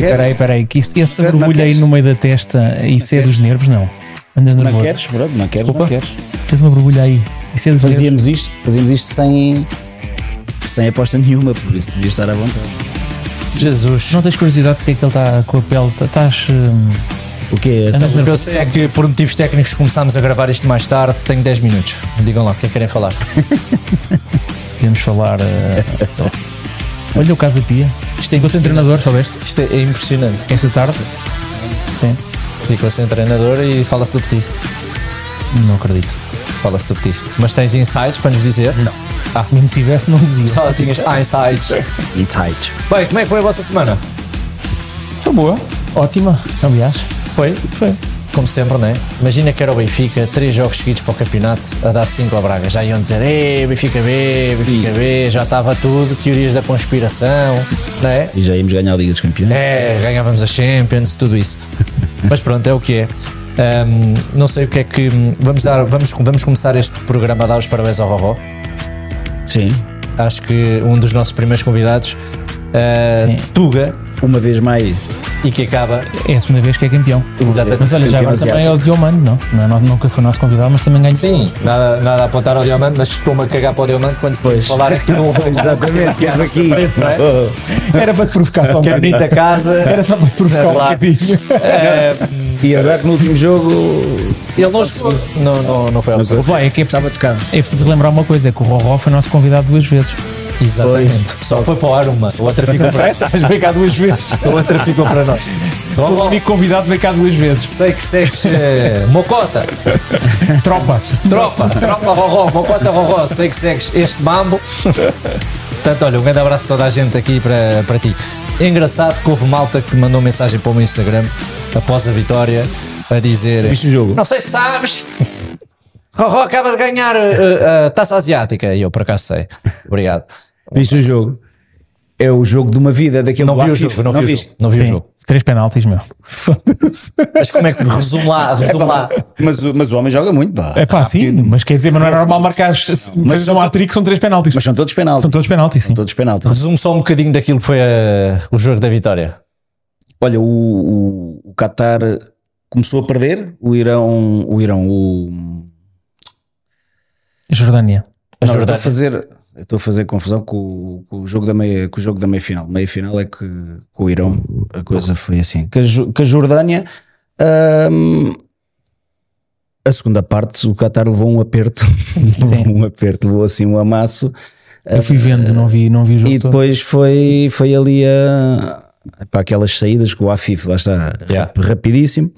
Peraí, peraí, peraí. Que isso, essa Não borbulha aí no meio da testa, isso é dos nervos? Não. Andas Não nervoso. queres? Pronto, não queres, Desculpa? não queres. Tens uma borbulha aí. Isso é dos nervos. Fazíamos isto, fazíamos isto sem, sem aposta nenhuma, por isso podia estar à vontade. Jesus. Não tens curiosidade porque é que ele está com a pele? Tá- Estás. hum, O que eu sei é que por motivos técnicos começámos a gravar isto mais tarde. Tenho 10 minutos. Digam lá o que é que querem falar. podemos falar. lá. Olha o Casa Pia. Isto é Ficou sem treinador, soubeste? Isto é, é impressionante. Esta tarde? Sim. Ficou sem treinador e fala-se do Petit. Não acredito. Fala-se do Petit. Mas tens insights para nos dizer? Não. Ah, Mesmo tivesse, não dizia. só tinhas insights. Insights. Bem, como é que foi a vossa semana? Foi boa. Ótima, aliás. Foi? Foi. Como sempre, não é? Imagina que era o Benfica, três jogos seguidos para o campeonato, a dar 5 ao Braga. Já iam dizer, ei, Benfica B, Benfica B, já estava tudo, teorias da conspiração, não é? E já íamos ganhar a Liga dos Campeões. É, ganhávamos a Champions, tudo isso. Mas pronto, é o que é. Ahm, não sei o que é que. Vamos, dar, vamos, vamos começar este programa a dar os parabéns ao Roró. Sim. Acho que um dos nossos primeiros convidados, ah, Tuga, Uma vez mais. e que acaba. É a segunda vez que é campeão. Exatamente. Mas olha, já agora também é o Diomando, não? não é, nós- nunca foi nosso convidado, mas também ganhou. Sim, nada, nada a apontar ao Diamante, mas estou-me a cagar para o Diamante quando se de falar aqui no Exatamente, que era aqui. não é? Era para te provocar só um Que é bonita casa. Era só para te provocar um bocadinho. Eh, E azar que no último jogo ele não, chegou. não, não, não foi ao Não Vai, é que é estava preciso, tocado. é preciso relembrar uma coisa: é que o Roró foi nosso convidado duas vezes. Exatamente. Só foi para o ar uma. A outra ficou para essa. Mas veio cá duas vezes. A outra ficou para nós. O único convidado veio cá duas vezes. Sei que segues eh, Mocota, Tropa. tropa, tropa Roró, Mocota Roró, sei que segues este mambo. Portanto, olha, um grande abraço a toda a gente aqui para, para ti. É engraçado que houve malta que mandou mensagem para o meu Instagram após a vitória a dizer: Viste o jogo? Não sei se sabes, Roró acaba de ganhar eh, eh, a taça asiática. E eu por acaso sei. Obrigado. Viste o jogo? É o jogo de uma vida daquele Não vi o jogo, não vi o viste? jogo. Não vi o jogo. Três penaltis, meu. Mas como é que resume lá, resume lá. Mas, o- mas o homem joga muito, pá. É pá, sim, mas quer dizer, mas não é normal marcar. Mas um hat-trick são três penaltis. Mas são todos penaltis. São todos penaltis, sim. todos penaltis. Resume só um bocadinho daquilo que foi eh, o jogo da vitória. Olha, o, o, o Qatar começou a perder, o Irão, o Irão, o Jordânia. A Não, Jordânia. a fazer, estou a fazer confusão com, o- com o jogo da meia, com o jogo da meia final. Meia final é que com o Irão a coisa foi assim. Com a, Jordânia, hum, a segunda parte, o Qatar levou um aperto, um aperto, levou assim um amasso. Eu fui vendo, não vi, não vi o jogo E todo. depois foi, foi ali a, para aquelas saídas com o Afif, lá está, Yeah. rap- rapidíssimo.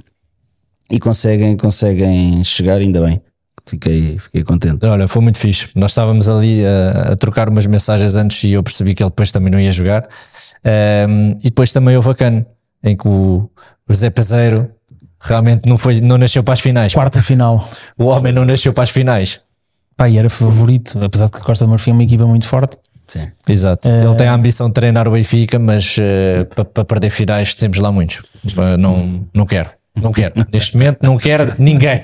E conseguem, conseguem chegar, ainda bem. Fiquei, fiquei contente. Olha, foi muito fixe. Nós estávamos ali a, a trocar umas mensagens antes e eu percebi que ele depois também não ia jogar. Ehm, e depois também houve a cano, em que o, o Zé Peseiro realmente não, foi, não nasceu para as finais. Quarta final. O homem não nasceu para as finais. Pá, e era favorito, apesar de que Costa do Marfim é uma equipa muito forte. Sim. Exato. Ele tem a ambição de treinar o Benfica, mas eh, para para perder finais temos lá muitos. Eh, não, não quero. Não quero. Neste momento não quero ninguém.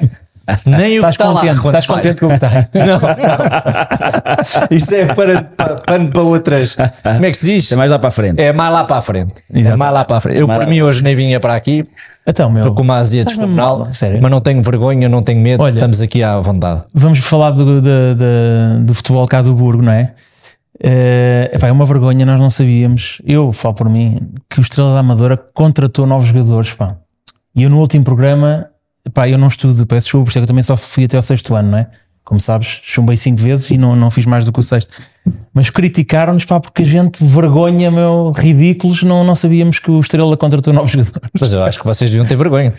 Nem o que Estás está lá. contente, quando estás contente com o que está. Não. Isso é para, para, pano para outras. Como é que se diz? É mais lá para a frente. É mais lá para a frente. É mais lá para a frente. Eu, por lá- mim, hoje nem vinha para aqui, Então, meu, com uma azia descomunal, mas não tenho vergonha, não tenho medo, Olha- estamos aqui à vontade. vamos falar do, do, do, do futebol cá do Burgo, não é? Epá, é uma vergonha, nós não sabíamos. Eu falo por mim que o Estrela da Amadora contratou novos jogadores. Pá. E eu no último programa, epá, eu não estudo, peço desculpa, por isso é eu também só fui até ao sexto ano, não é? Como sabes, chumbei cinco vezes e não, não fiz mais do que o sexto. Mas criticaram-nos, pá, porque a gente, vergonha, meu, ridículos, não, não sabíamos que o Estrela contratou novos jogadores. Mas eu acho que vocês deviam ter vergonha.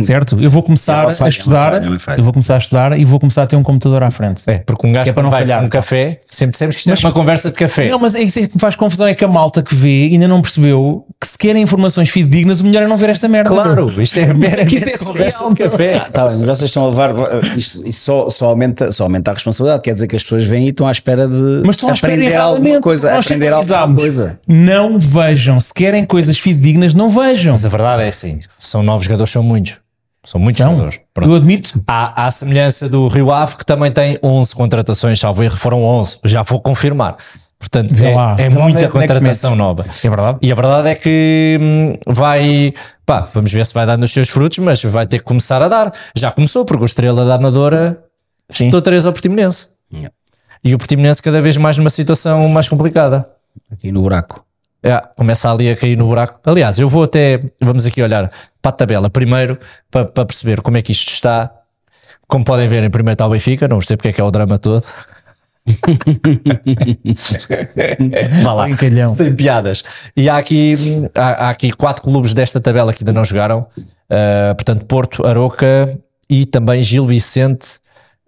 certo? Eu vou começar É falha, a estudar, é falha, é eu vou começar a estudar e vou começar a ter um computador à frente. É, porque um gajo é para não vai falhar. um café, sempre dissemos que isto é uma conversa de café. Não, mas é isso é que me faz confusão é que a malta que vê ainda não percebeu que se querem informações fidedignas, o melhor é não ver esta merda. Claro, isto é mera que isso é conversa social, de café. Tá bem, mas vocês estão a levar. Isto, isto só, só, aumenta, só aumenta a responsabilidade. Quer dizer que as pessoas vêm e estão à espera de Mas aprender alguma coisa. Nós Aprender alguma coisa. Não vejam. Se querem coisas fidedignas, não vejam. Mas a verdade é assim: são novos jogadores, são muitos. São muitos Então, jogadores. Pronto. eu admito, Há, há a semelhança do Rio Ave, que também tem 11 contratações, salvo erro, foram 11, já vou confirmar. Portanto, Vê é, lá. é Vê muita é- onde é contratação nova. é verdade. E a verdade é que hum, vai, pá, vamos ver se vai dar nos seus frutos, mas vai ter que começar a dar. Já começou, porque o Estrela da Amadora Sim. estou três ao Portimonense. Yeah. E o Portimonense cada vez mais numa situação mais complicada. Aqui no buraco. É, começa ali a cair no buraco. Aliás, eu vou até, vamos aqui olhar para a tabela primeiro, para, para perceber como é que isto está. Como podem ver, em primeiro está o Benfica, não percebo porque é que é o drama todo. Vá lá. Brincalhão. Sem piadas. E há aqui, há, há aqui quatro clubes desta tabela que ainda não jogaram. Uh, portanto, Porto, Aroca e também Gil Vicente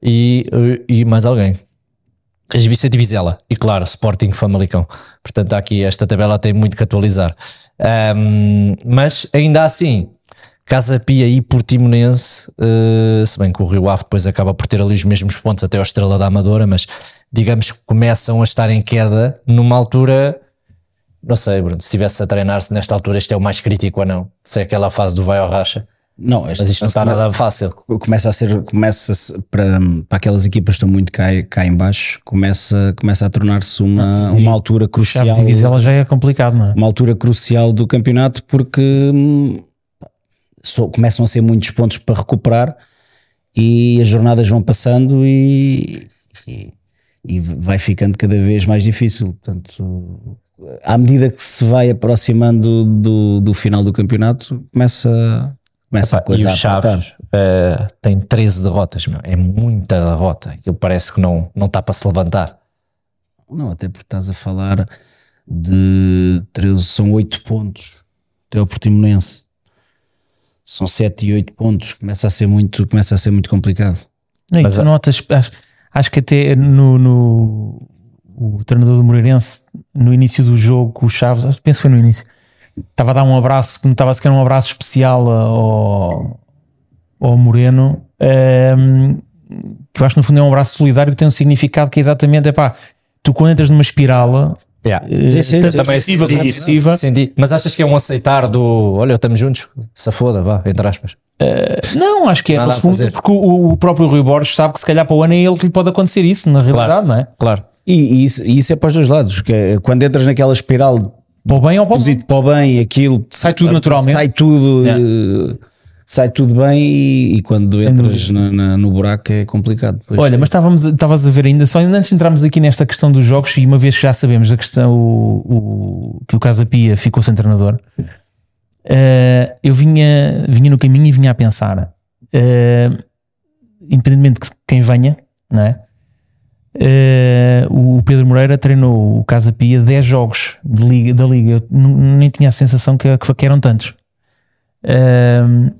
e, e mais alguém. Gil Vicente Vizela. E claro, Sporting Famalicão. Portanto, aqui esta tabela tem muito que atualizar. Um, mas ainda assim, Casa Pia e Portimonense, uh, se bem que o Rio Ave depois acaba por ter ali os mesmos pontos até ao Estrela da Amadora, mas digamos que começam a estar em queda numa altura, não sei, Bruno, se estivesse a treinar-se nesta altura, isto é o mais crítico ou não? Se é aquela fase do vai ao racha, Não, esta mas isto não está nada fácil. começa a ser começa para, para aquelas equipas que estão muito cá, cá em baixo começa, começa a tornar-se uma, uma altura crucial Chaves e Vizela já é complicado, não é? uma altura crucial do campeonato porque hum, só- começam a ser muitos pontos para recuperar e as jornadas vão passando e, e, e vai ficando cada vez mais difícil. Portanto, à medida que se vai aproximando do, do final do campeonato, começa, começa a Pá, e coisa o. Chaves eh, tem 13 derrotas, meu. é muita derrota. Aquilo parece que não, não está para se levantar. Não, até porque estás a falar de 13, são 8 pontos até o Portimonense. São 7 e 8 pontos, começa a ser muito, começa a ser muito complicado. E Mas tu notas, acho, acho que até no, no- o treinador do Moreirense, no início do jogo, o Chaves, acho que penso que foi no início, estava a dar um abraço, que notava-se que era um abraço especial ao, ao Moreno, ehm, que eu acho que no fundo é um abraço solidário que tem um significado que é exatamente, é pá, tu quando entras numa espiral, Yeah. eh, Sim, sim, sim. Também como isso. negativa, Senti. Mas achas que é um aceitar do olha, estamos juntos? Se foda, vá, entre aspas. Não, acho que é a porque o, o próprio Rui Borges sabe que se calhar para o ano é ele que lhe pode acontecer isso, na realidade, não é? Claro. E, e isso, e isso é para os dois lados, que é, quando entras naquela espiral Para o bem ou para o positivo para o bem, aquilo Sai tudo naturalmente. sai tudo, Yeah. eh, sai tudo bem e, e quando entras na- na- no buraco é complicado. Pois. Olha, mas estávamos, estavas a ver ainda, só antes de entrarmos aqui nesta questão dos jogos, e uma vez que já sabemos a questão o, o- que o Casa Pia ficou sem treinador, eh, eu vinha, vinha no caminho e vinha a pensar, eh, independentemente de quem venha, não é? Eh, o Pedro Moreira treinou o Casa Pia 10 jogos liga, da Liga. Eu nem tinha a sensação que, que eram tantos. Ehm,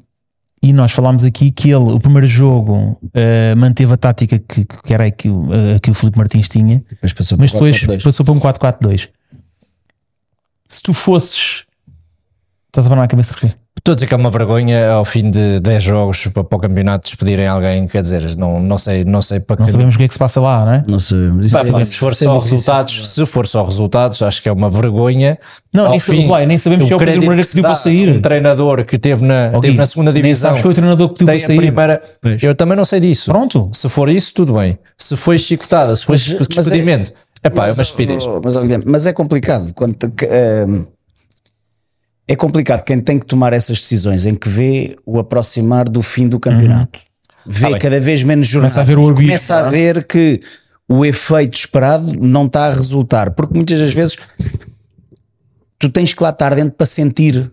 e nós falámos aqui que ele, o primeiro jogo, eh, manteve a tática que, que era que, o- a que o Filipe Martins tinha, depois passou mas depois 4-4-2. passou para um 4-4-2. Se tu fosses. Estás a falar na cabeça porquê? Estou a dizer que é uma vergonha ao fim de 10 jogos para, para o campeonato despedirem alguém, quer dizer, não, não sei, não sei para Não que sabemos o que é que se passa lá, não é? Não sabemos. Isso Pá, é- se for isso é só burrice. resultados, se for só resultados, acho que é uma vergonha. Não, nem, fim, sei, nem sabemos se é o Pedro Moreira que pediu para sair. Um treinador que teve na, Ó, teve na segunda divisão. sabes foi o treinador que pediu para sair. primeira. Pois. Eu também não sei disso. Pronto. Se for isso, tudo bem. Se foi chicotada, se foi Mas- mas é- despedimento, é pá, é uma Mas, oh, Mas, mas é complicado. Quando, te- que, ehm, é complicado quem tem que tomar essas decisões em que vê o aproximar do fim do campeonato. Vê Tá bem. cada vez menos jornadas. Começa a ver o arbítrio, Começa a é? ver que o efeito esperado não está a resultar. Porque muitas das vezes tu tens que lá estar dentro para sentir.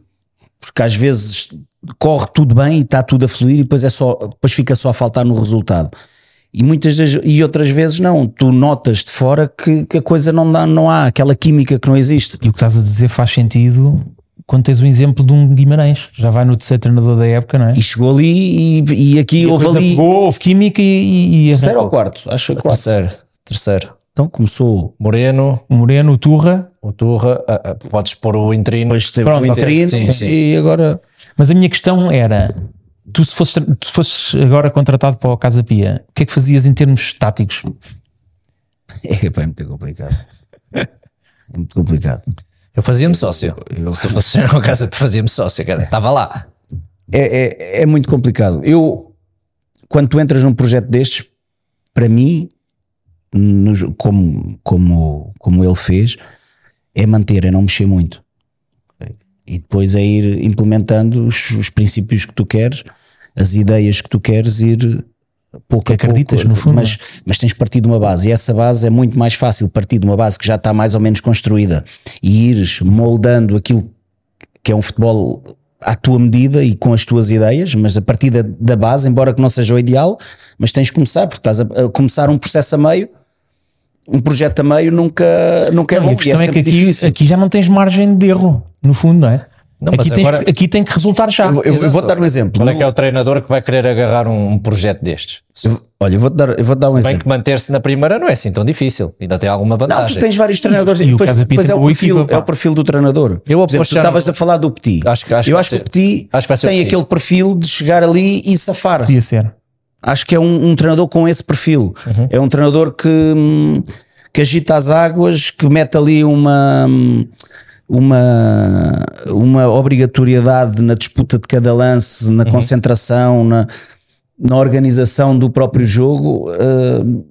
Porque às vezes corre tudo bem e está tudo a fluir e depois, é só, depois fica só a faltar no resultado. E muitas das, e outras vezes não, tu notas de fora que, que a coisa não dá, não há aquela química que não existe. E o que estás a dizer faz sentido quando tens o exemplo de um Guimarães, já vai no terceiro treinador da época, não é? E chegou ali e, e aqui E a houve ali pegou, houve química e, e, e terceiro ou quarto, acho que foi quarto. Terceiro, terceiro. Então começou, Moreno, o Moreno, o Turra, o Turra, ah, ah, podes pôr o interino. depois teve Pronto, o ok. interino Sim, sim. e agora Mas a minha questão era: tu se fosses, tu fosses agora contratado para o Casa Pia, o que é que fazias em termos táticos? é, é muito complicado. É muito complicado. Eu fazia-me sócio. Eu- Se tu fosse na casa, tu fazia-me sócio, cara. Estava lá. é, é, é muito complicado. Eu, quando tu entras num projeto destes, para mim, como, como, como ele fez, é manter, é não mexer muito. E depois é ir implementando os, os princípios que tu queres, as ideias que tu queres, ir pouco Que acreditas, pouco, no fundo, Mas, mas tens partido de uma base, e essa base é muito mais fácil partir de uma base que já está mais ou menos construída e ires moldando aquilo que é um futebol à tua medida e com as tuas ideias, mas a partir da, da base, embora que não seja o ideal, mas tens de começar, porque estás a, a começar um processo a meio, um projeto a meio nunca, nunca é Não, e bom, a questão é, que sempre aqui, difícil. aqui já não tens margem de erro, no fundo, não é? Não, mas aqui, tens- agora- aqui tem que resultar já. Eu, vou- eu vou-te dar um exemplo. Qual é que é o treinador que vai querer agarrar um, um projeto destes? Eu- olha, eu vou-te dar, eu vou dar um Bem exemplo. que manter-se na primeira não é assim tão difícil, ainda tem alguma Não, vantagem. tu tens vários treinadores E e o depois, depois é, o perfil, equipa, é o perfil do treinador. Eu Por exemplo, tu estavas a falar do Petit. Acho que- acho eu que acho que o Petit Acho que vai ser o tem aquele perfil de chegar ali e safar. Podia ser. Acho que é um, um treinador com esse perfil. Uhum. É um treinador que, hum, que agita as águas, que mete ali uma, hum, uma, uma obrigatoriedade na disputa de cada lance, Uhum. na concentração, na, na organização do próprio jogo. hum,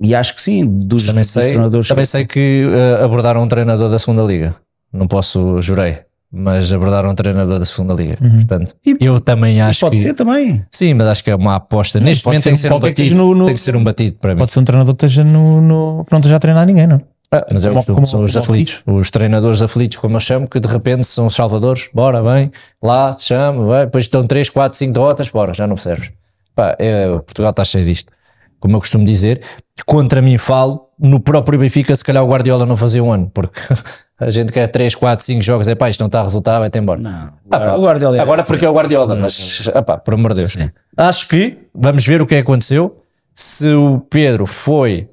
e acho que sim, dos, Também dos sei, treinadores. também sei que eh, abordaram um treinador da segunda liga. Não posso, jurei, mas abordaram um treinador da segunda liga. Portanto, eu também acho Pode que ser também. sim, mas acho que é uma aposta. Neste pode momento ser tem que ser um batido. no- no- Tem que ser um batido para mim. Pode ser um treinador que esteja no, no, que não esteja a treinar ninguém, não? Ah, mas é Como- costume, como- são os como aflitos, os treinadores aflitos, como eu chamo, que de repente são os salvadores, bora, vem, lá, chama, vai, depois estão 3, 4, 5 derrotas, bora, já não serves. Pá, é, Portugal está cheio disto. Como eu costumo dizer, contra mim falo, no próprio Benfica, se calhar o Guardiola não fazia um ano, porque a gente quer 3, 4, 5 jogos, é pá, isto não está a resultar, vai-te embora. Não, Ah, pá, o Guardiola é- Agora porque é o Guardiola, mas ah, pá, por amor de Deus. Acho que vamos ver o que é que aconteceu. Se o Pedro foi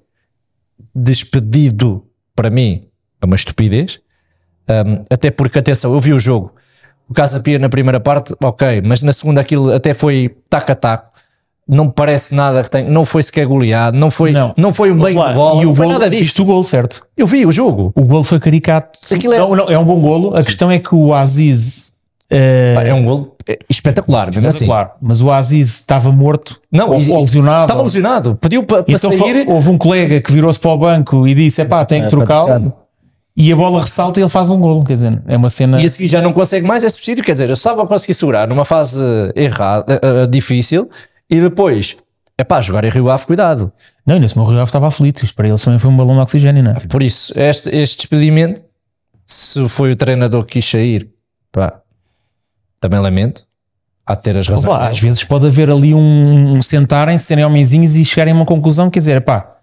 despedido, para mim, é uma estupidez. Um, até porque, atenção, eu vi o jogo. O Casa Pia na primeira parte, ok, mas na segunda aquilo até foi taco a taco. Não me parece nada que tem, não foi sequer goleado, não foi, não. Não. foi um meio Lá, de bola, e não o foi gol, nada disto. Isto o gol, certo? Eu vi o jogo. O gol foi caricato. Aquilo é- Não, não, é um bom golo. A questão é que o Aziz. Pá, é um gol é, espetacular, mesmo assim. claro, mas o Aziz estava morto Não, ou, e- ou lesionado. Estava lesionado, pediu para para Então sair. houve um colega que virou-se para o banco e disse: Epá, tem que É, trocá-lo. E a bola ressalta e ele faz um gol. Quer dizer, é uma cena. e a seguir já não consegue mais, é substituir. Quer dizer, eu estava a conseguir segurar numa fase errada, eh, eh, difícil, e depois, é pá, jogar em Rio Ave, cuidado. Não, nesse meu Rio Ave estava aflito. Isto para ele também foi um balão de oxigênio, não é? Por isso, este, este despedimento, se foi o treinador que quis sair, pá, também lamento. Há de ter as razões. Dele. às vezes pode haver ali um, um sentarem-se, serem homenzinhos e chegarem a uma conclusão. Quer dizer, pá,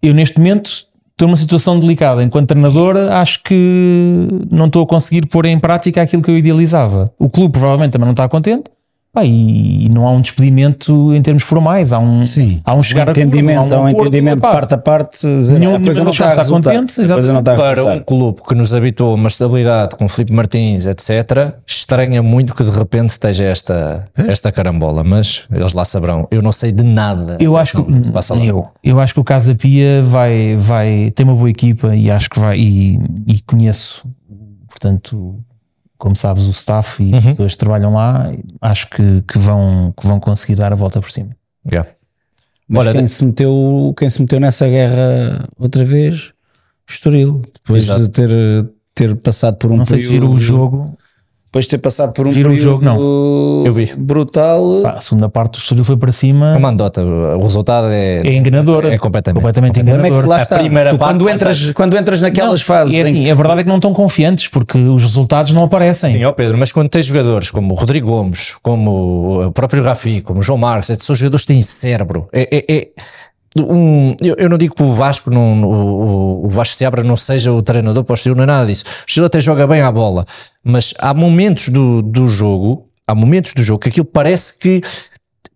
eu neste momento estou numa situação delicada. Enquanto treinador, acho que não estou a conseguir pôr em prática aquilo que eu idealizava. O clube provavelmente também não está contente. Pá, e não há um despedimento em termos formais, há um, Sim. há um chegar a acordo, entendimento, há um acordo, entendimento pá, parte a parte, nenhum- a coisa não está a está contente, A coisa não está a Para um clube que nos habitou a uma estabilidade com Filipe Martins, etc., estranha muito que de repente esteja esta, esta carambola, mas eles lá saberão. Eu não sei de nada. Eu acho, que, eu, eu acho que o Casa Pia vai, vai tem uma boa equipa e acho que vai e, e conheço, portanto, como sabes, o staff e as pessoas que trabalham lá, acho que, que, vão, que vão conseguir dar a volta por cima. Yeah. Mas Olha, quem, se meteu, quem se meteu nessa guerra outra vez, Estoril, depois Exato. de ter, ter passado por um Não sei se viram o período- jogo, depois de ter passado por um o período jogo, não? Eu vi. brutal. pá, a segunda parte do Estoril foi para cima, Uma andota, o resultado é, é enganadora, é completamente. completamente O é enganadora. lá está. primeira Tu parte quando, entras, quando entras naquelas Não, fases é em assim, a verdade é que não estão confiantes porque os resultados não aparecem. Sim, ó Pedro, mas quando tens jogadores como o Rodrigo Gomes, como o próprio Rafi, como o João Marques, esses são jogadores que têm cérebro. É, é- é um- eu, eu não digo que o Vasco, não, o, o Vasco Seabra não seja o treinador para o Estoril, não é nada disso. O Estoril até joga bem à bola, mas há momentos do, do jogo, há momentos do jogo que aquilo parece que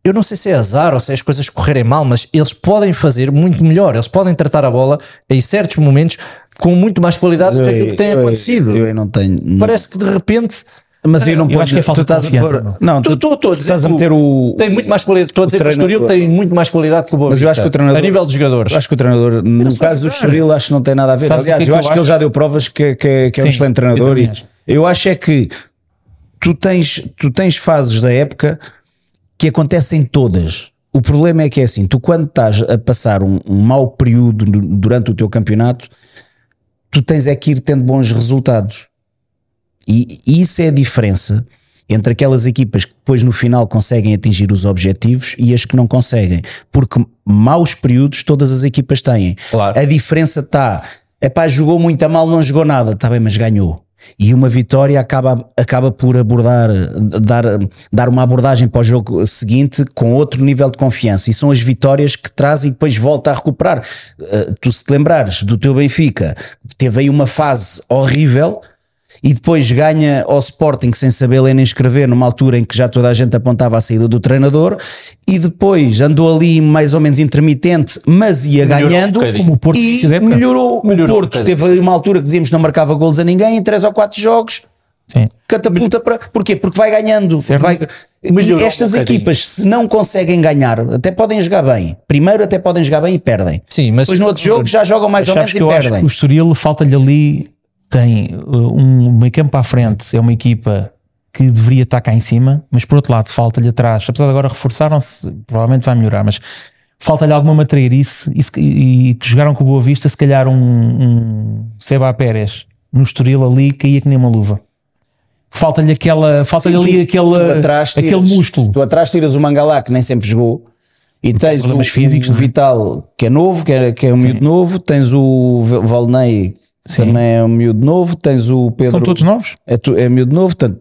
eu não sei se é azar ou se é as coisas correrem mal, mas eles podem fazer muito melhor, eles podem tratar a bola em certos momentos com muito mais qualidade do que aquilo que tem eu- acontecido. Eu, eu não tenho. Parece que de repente mas eu não eu ponho- acho que é falta tu estás de a confiança, meu. Não, tu, Tu- tu- tu estás a meter o. tem muito mais qualidade. Estou a dizer que o Estoril tem muito mais qualidade que o Boa Mas eu acho que o treinador- A nível de jogadores. Acho que o treinador, no caso do. Estoril, acho que não tem nada a ver. Sabes Aliás, é que eu eu acho que ele já deu provas que, que, que é um excelente eu treinador. e acho. Eu acho é que tu tens, tu tens fases da época que acontecem todas. O problema é que é assim, tu quando estás a passar um, um mau período durante o teu campeonato, tu tens é que ir tendo bons resultados. E, e isso é a diferença entre aquelas equipas que depois no final conseguem atingir os objetivos e as que não conseguem. Porque maus períodos todas as equipas têm. Claro. A diferença está, é pá, jogou muito a mal, não jogou nada, está bem, mas ganhou. E uma vitória acaba, acaba por abordar, dar, dar uma abordagem para o jogo seguinte com outro nível de confiança. E são as vitórias que traz e depois volta a recuperar. Uh, tu, se te lembrares do teu Benfica, teve aí uma fase horrível e depois ganha ao Sporting sem saber ler nem escrever, numa altura em que já toda a gente apontava a saída do treinador, e depois andou ali mais ou menos intermitente, mas ia Melhorou ganhando, um. Como o Porto e melhorou. Melhorou o um Porto bocadinho. teve ali uma altura que dizíamos que não marcava golos a ninguém, em 3 ou 4 jogos, Sim. catapulta para. Porquê? Porque vai ganhando. Certo. Vai, Melhorou e estas um equipas, se não conseguem ganhar, até podem jogar bem. Primeiro, até podem jogar bem e perdem. Sim, mas Depois, no outro jogo, já jogam mais ou menos e perdem. o Estoril falta-lhe ali, tem uh, um meio campo a frente, é uma equipa que deveria estar cá em cima, mas por outro lado falta-lhe atrás, apesar de agora reforçaram-se, provavelmente vai melhorar, mas falta-lhe alguma matreirice e, se- e que jogaram com Boa Vista, se calhar um, um Seba Pérez no Estoril ali caía que nem uma luva. Falta-lhe aquela, falta-lhe ali aquele, atrás aquele tiras- músculo. Tu atrás tiras o Mangalá, que nem sempre jogou, e tens o, físicos, o é? Vital, que é novo, que é, que é um miúdo novo, tens o Valnei, Sim. também é um miúdo novo, tens o Pedro, São todos novos? é, tu- é miúdo novo, portanto,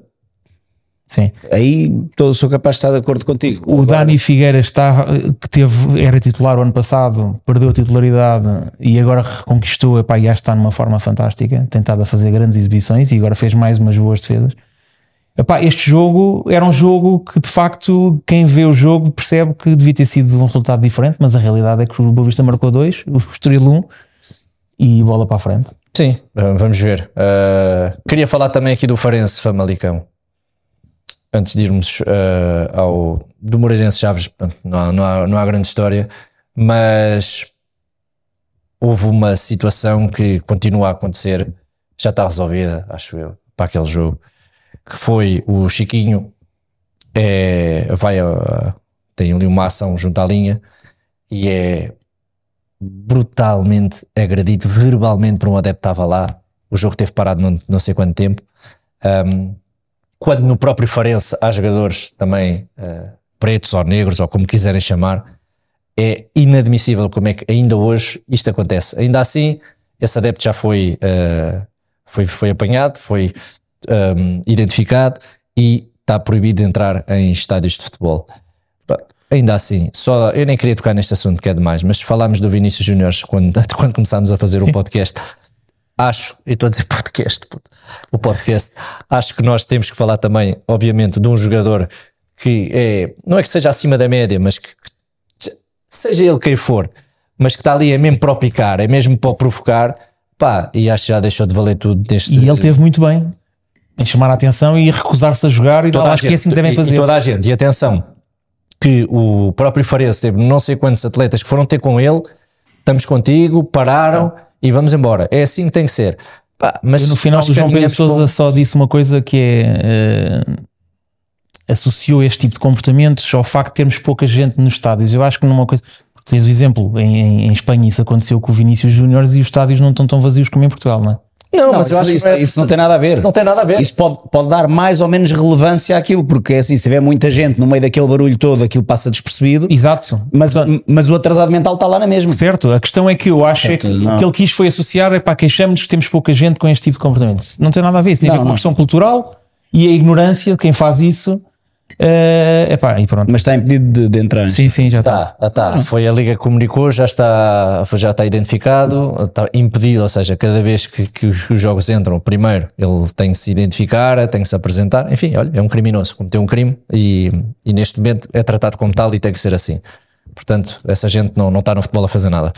Sim. aí tô- sou capaz de estar de acordo contigo. O Dani Figueira está, que teve, era titular o ano passado, perdeu a titularidade e agora reconquistou. Epá, já está numa forma fantástica. Tem estado a fazer grandes exibições e agora fez mais umas boas defesas. Epá, este jogo era um jogo que de facto quem vê o jogo percebe que devia ter sido um resultado diferente, mas a realidade é que o Boa Vista marcou dois, o Estoril um e bola para a frente. Sim, vamos ver. Uh, queria falar também aqui do Farense Famalicão. Antes de irmos uh, ao do Moreirense Chaves, não há, não, há, não há grande história, mas houve uma situação que continua a acontecer, já está resolvida, acho eu, para aquele jogo, que foi o Chiquinho é, vai a, tem ali uma ação junto à linha e é brutalmente agredido verbalmente por um adepto que estava lá. O jogo teve parado não, não sei quanto tempo. Um, quando no próprio Farense há jogadores também uh, pretos ou negros ou como quiserem chamar, é inadmissível como é que ainda hoje isto acontece. Ainda assim, esse adepto já foi, uh, foi, foi apanhado, foi um, identificado e está proibido de entrar em estádios de futebol. Ainda assim, só eu nem queria tocar neste assunto que é demais, mas falámos do Vinícius Júnior quando, quando começámos a fazer o podcast. Acho, eu estou a dizer podcast, puto, o podcast. Acho que nós temos que falar também, obviamente, de um jogador que é, não é que seja acima da média, mas que, que seja ele quem for, mas que está ali é mesmo para o picar, é mesmo para o provocar, pá, e acho que já deixou de valer tudo deste. E ele teve muito bem em chamar a atenção e recusar-se a jogar, e toda a acho que é gente, assim que devem e- fazer. E toda a gente, e atenção, que o próprio Farense teve não sei quantos atletas que foram ter com ele, estamos contigo, pararam e vamos embora. É assim que tem que ser. Pá, mas No final, o João Pedro caminhamos Sousa com- só disse uma coisa que é. eh, associou este tipo de comportamentos ao facto de termos pouca gente nos estádios. Eu acho que numa coisa. Tens o exemplo, em, em, em Espanha isso aconteceu com o Vinícius Júnior e os estádios não estão tão vazios como em Portugal, não é? Não, Não, mas eu isso, acho isso- que é- isso não tem nada a ver. não tem nada a ver. Isso pode, pode dar mais ou menos relevância àquilo, porque é assim, se tiver muita gente no meio daquele barulho todo, aquilo passa despercebido, Exato. mas, mas o atrasado mental está lá na mesma. Certo, a questão é que eu acho é que Certo, não. o que ele quis foi associar é para queixamos que temos pouca gente com este tipo de comportamento. Não tem nada a ver, isso tem a ver Não, com uma não. questão cultural e a ignorância, quem faz isso, é epá, e pronto. Mas está impedido de, de entrar. sim, sim, já está. Tá, ah, tá. Foi a Liga que comunicou, já está, já está identificado, está impedido, ou seja, cada vez que, que os os jogos entram, primeiro ele tem que se identificar, tem que se apresentar, enfim, olha, é um criminoso, cometeu um crime e, e neste momento é tratado como tal e tem que ser assim. Portanto, essa gente não, não está no futebol a fazer nada.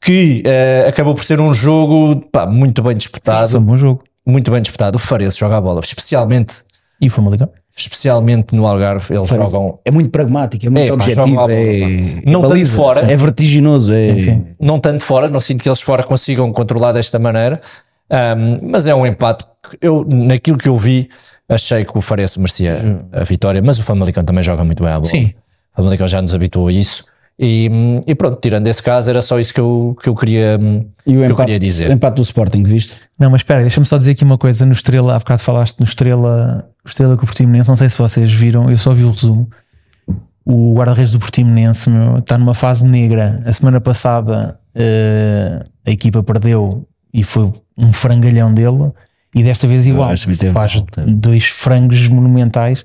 Que eh, acabou por ser um jogo pá, muito bem disputado, Foi um bom jogo. muito bem disputado. O Farense joga a bola, especialmente, E uma liga. especialmente no Algarve, eles jogam É muito pragmático, é muito É, pá, objetivo, à bola, é, pá. Não tanto baliza, fora. é vertiginoso. É, sim. não tanto fora, não sinto que eles fora consigam controlar desta maneira, Ahm, mas é um empate eu, naquilo que eu vi, achei que o Farense merecia a vitória, mas o Famalicão também joga muito bem a bola. Sim. O Famalicão já nos habituou a isso. E, e pronto, tirando esse caso, era só isso que eu, que eu, queria, E o que eu empate, queria dizer. o empate do Sporting, viste? Não, mas espera, deixa-me só dizer aqui uma coisa no Estrela, há bocado falaste no Estrela, Estrela com o Portimonense, não sei se vocês viram, eu só vi o resumo. O guarda-redes do Portimonense meu, está numa fase negra. A semana passada eh, a equipa perdeu e foi um frangalhão dele, e desta vez igual. acho que teve Faz dois frangos monumentais.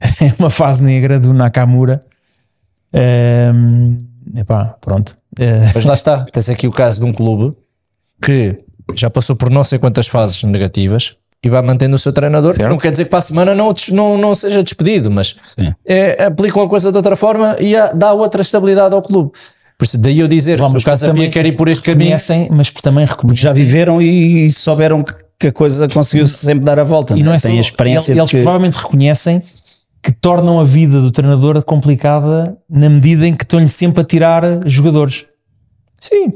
É uma fase negra do Nakamura. Ehm, epá, pronto. Eh, Mas lá está, tens aqui o caso de um clube que já passou por não sei quantas fases negativas e vai mantendo o seu treinador. Não quer dizer que para a semana não, não, não seja despedido, mas é, aplicam a coisa de outra forma e dá outra estabilidade ao clube. Por isso, daí eu dizer, Vamos, se o Pia quer ir por este caminho, mas também reconhecem. Já viveram e, e souberam que, que a coisa conseguiu sempre dar a volta. E não é só, Tem a experiência eles, de que, eles provavelmente reconhecem que tornam a vida do treinador complicada na medida em que estão-lhe sempre a tirar jogadores. sim,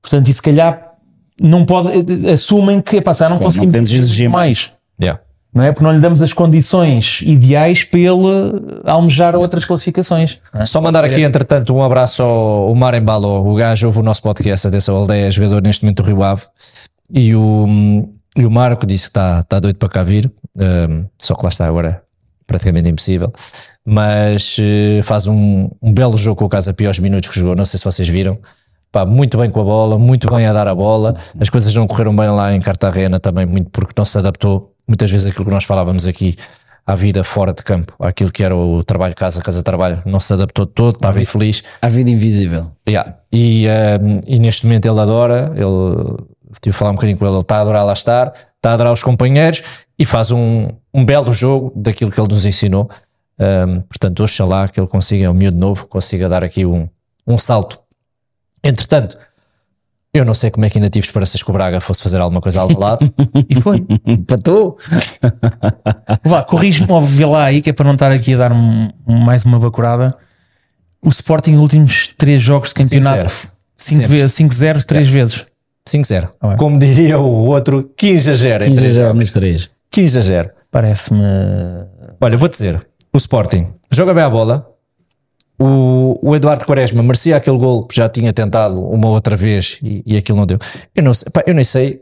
Portanto, e se calhar não pode, assumem que epá, não conseguimos podemos exigir mais. yeah. Não é? Porque não lhe damos as condições ideais para ele almejar outras classificações. não é? Só mandar aqui, entretanto, um abraço ao, ao Marembalo, o gajo ouve o nosso podcast, atenção, ele é jogador neste momento do Rio Ave, e o, e o Marco disse que está, está doido para cá vir, um, só que lá está agora praticamente impossível, mas eh, faz um, um belo jogo com o Casa Pia aos minutos que jogou, não sei se vocês viram, Pá, muito bem com a bola, muito bem a dar a bola, as coisas não correram bem lá em Cartagena também, muito porque não se adaptou, muitas vezes aquilo que nós falávamos aqui, à vida fora de campo, àquilo que era o trabalho casa, casa trabalho, não se adaptou todo, estava infeliz. a vida invisível. Yeah. E, um, e neste momento ele adora, ele tive a falar um bocadinho com ele, ele está a adorar lá estar, está a adorar os companheiros e faz um, um belo jogo daquilo que ele nos ensinou. Um, portanto, oxalá que ele consiga, é um miúdo novo, consiga dar aqui um, um salto. Entretanto, eu não sei como é que ainda tive esperanças que o Braga fosse fazer alguma coisa ao lado. E foi. Empatou. Vá, corrige-me ou vê lá aí, que é para não estar aqui a dar um- mais uma bacurada. O Sporting, últimos três jogos de campeonato, 5 vezes, 5-0, três vezes. 5-0. Ah, bem. Como diria o outro, 15 a 0. em 15 três já jogos. nos três. 15 a 0. Parece-me. Olha, vou dizer, o Sporting joga bem a bola. O, o Eduardo Quaresma merecia aquele gol que já tinha tentado uma outra vez e, e aquilo não deu. Eu não sei, pá, eu nem sei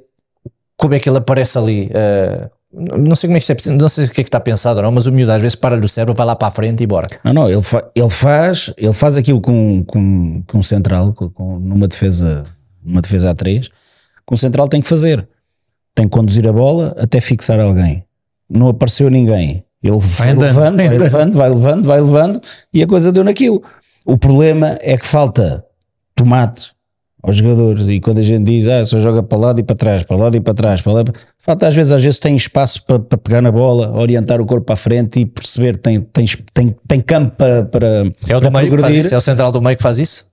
como é que ele aparece ali. eh, não sei como é que é, não sei o que é que está pensado ou não, mas o miúdo às vezes para-lhe o cérebro, vai lá para a frente e bora. Não, não, ele, fa- ele faz, ele faz aquilo com, com, com um central, com, com- numa defesa, numa defesa a 3, com o central tem que fazer. Tem que conduzir a bola até fixar alguém. Não apareceu ninguém. Ele vai andando, levando, vai levando, vai levando, vai levando e a coisa deu naquilo. O problema é que falta tomate aos jogadores e quando a gente diz, ah, só joga para lá e para trás, para lá e para trás, para lá, falta às vezes, às vezes tem espaço para, para pegar na bola, orientar o corpo para a frente e perceber, tem, tem, tem, tem campo para, para, É o para do meio que faz isso? É o central do meio que faz isso?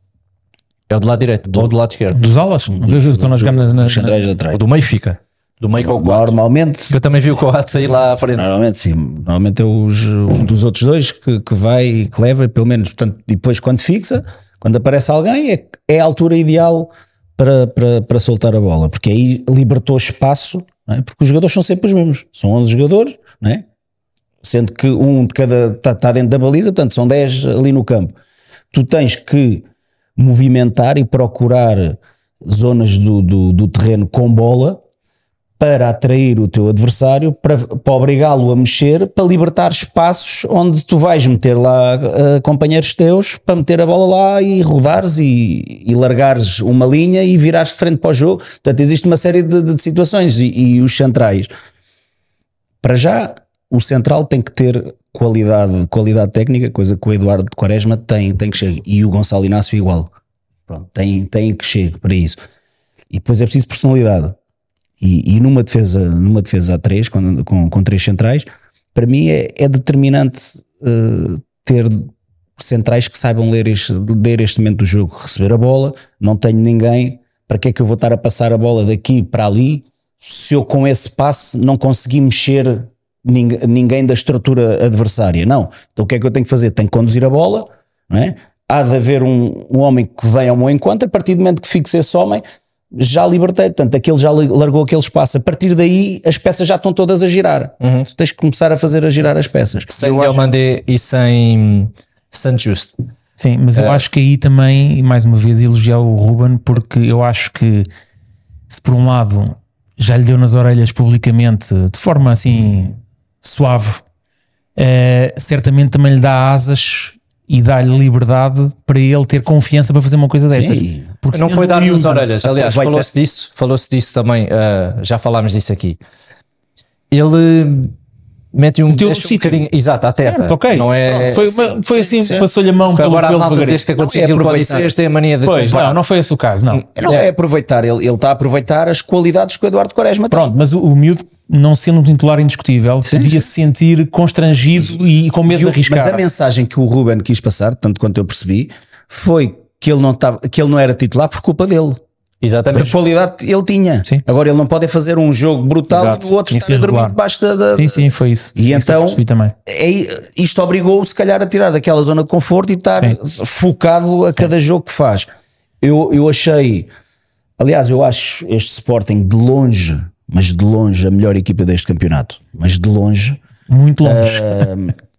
É o do lado direito ou do lado esquerdo? Dos alas? Dos, estão a jogar na, atrás. O do meio fica. Do meio com o. Normalmente, Eu também vi o Coates sair lá à frente. normalmente sim, normalmente é os, um dos outros dois que, que vai e que leva, pelo menos, portanto, depois quando fixa, quando aparece alguém, é, é a altura ideal para, para, para soltar a bola, porque aí libertou espaço, não é? porque os jogadores são sempre os mesmos, são 11 jogadores, não é? sendo que um de cada está tá dentro da baliza, portanto são 10 ali no campo. Tu tens que movimentar e procurar zonas do, do, do terreno com bola para atrair o teu adversário, para, para obrigá-lo a mexer, para libertar espaços onde tu vais meter lá eh, companheiros teus para meter a bola lá e rodares e, e largares uma linha e virares de frente para o jogo. Portanto, existe uma série de, de situações e, e os centrais. Para já, o central tem que ter qualidade, qualidade técnica, coisa que o Eduardo de Quaresma tem, tem que chegar. E o Gonçalo Inácio igual. Pronto, tem, tem que chegar para isso. E depois é preciso personalidade. E, e numa defesa, numa defesa a três, com, com, com três centrais, para mim é, é determinante eh, ter centrais que saibam ler este, ler este momento do jogo, receber a bola, não tenho ninguém, para que é que eu vou estar a passar a bola daqui para ali, se eu com esse passe não conseguir mexer ninguém, ninguém da estrutura adversária, não. Então o que é que eu tenho que fazer? Tenho que conduzir a bola, não é? Há de haver um, um homem que venha ao meu encontro, a partir do momento que fixe esse homem, já libertei, portanto, aquele já largou aquele espaço. A partir daí, as peças já estão todas a girar. Tu tens que começar a fazer a girar as peças. Sem Diomandé e sem Santos Justo. Sim, mas É. eu acho que aí também, e mais uma vez, elogiar o Ruben, porque eu acho que se por um lado já lhe deu nas orelhas publicamente de forma assim suave, eh, certamente também lhe dá asas e dá-lhe liberdade para ele ter confiança para fazer uma coisa destas. Sim. Porque Não foi dar nas miúdo- orelhas. Aliás, falou-se disso, falou-se disso também. ah, já falámos disso aqui. Ele mete um, Meteu um sítio. exato, à terra. Certo, ok. Não é. foi, uma- foi assim, passou-lhe a mão pelo, agora pelo malta, desde que aconteceu Não, é aquilo. Odisseias, tem a mania de. Pois, não, não foi esse o caso, não. Não, é, aproveitar, ele, ele está a aproveitar as qualidades que o Eduardo Quaresma tem. Pronto, mas o, o miúdo, não sendo um titular indiscutível, podia se sentir constrangido e com medo E de o- arriscar. Mas a mensagem que o Ruben quis passar, tanto quanto eu percebi, foi que ele não, estava, que ele não era titular por culpa dele. A Exatamente. qualidade ele tinha. Sim. Agora ele não pode é fazer um jogo brutal Exato. e o outro estar a dormir debaixo da. da- Sim, sim, foi isso. E Isso então percebi também. é, isto obrigou-o, se calhar, a tirar daquela zona de conforto e estar Sim. focado a cada jogo que faz. Eu, eu achei, aliás, eu acho este Sporting de longe, mas de longe, a melhor equipa deste campeonato. Mas de longe, Muito longe.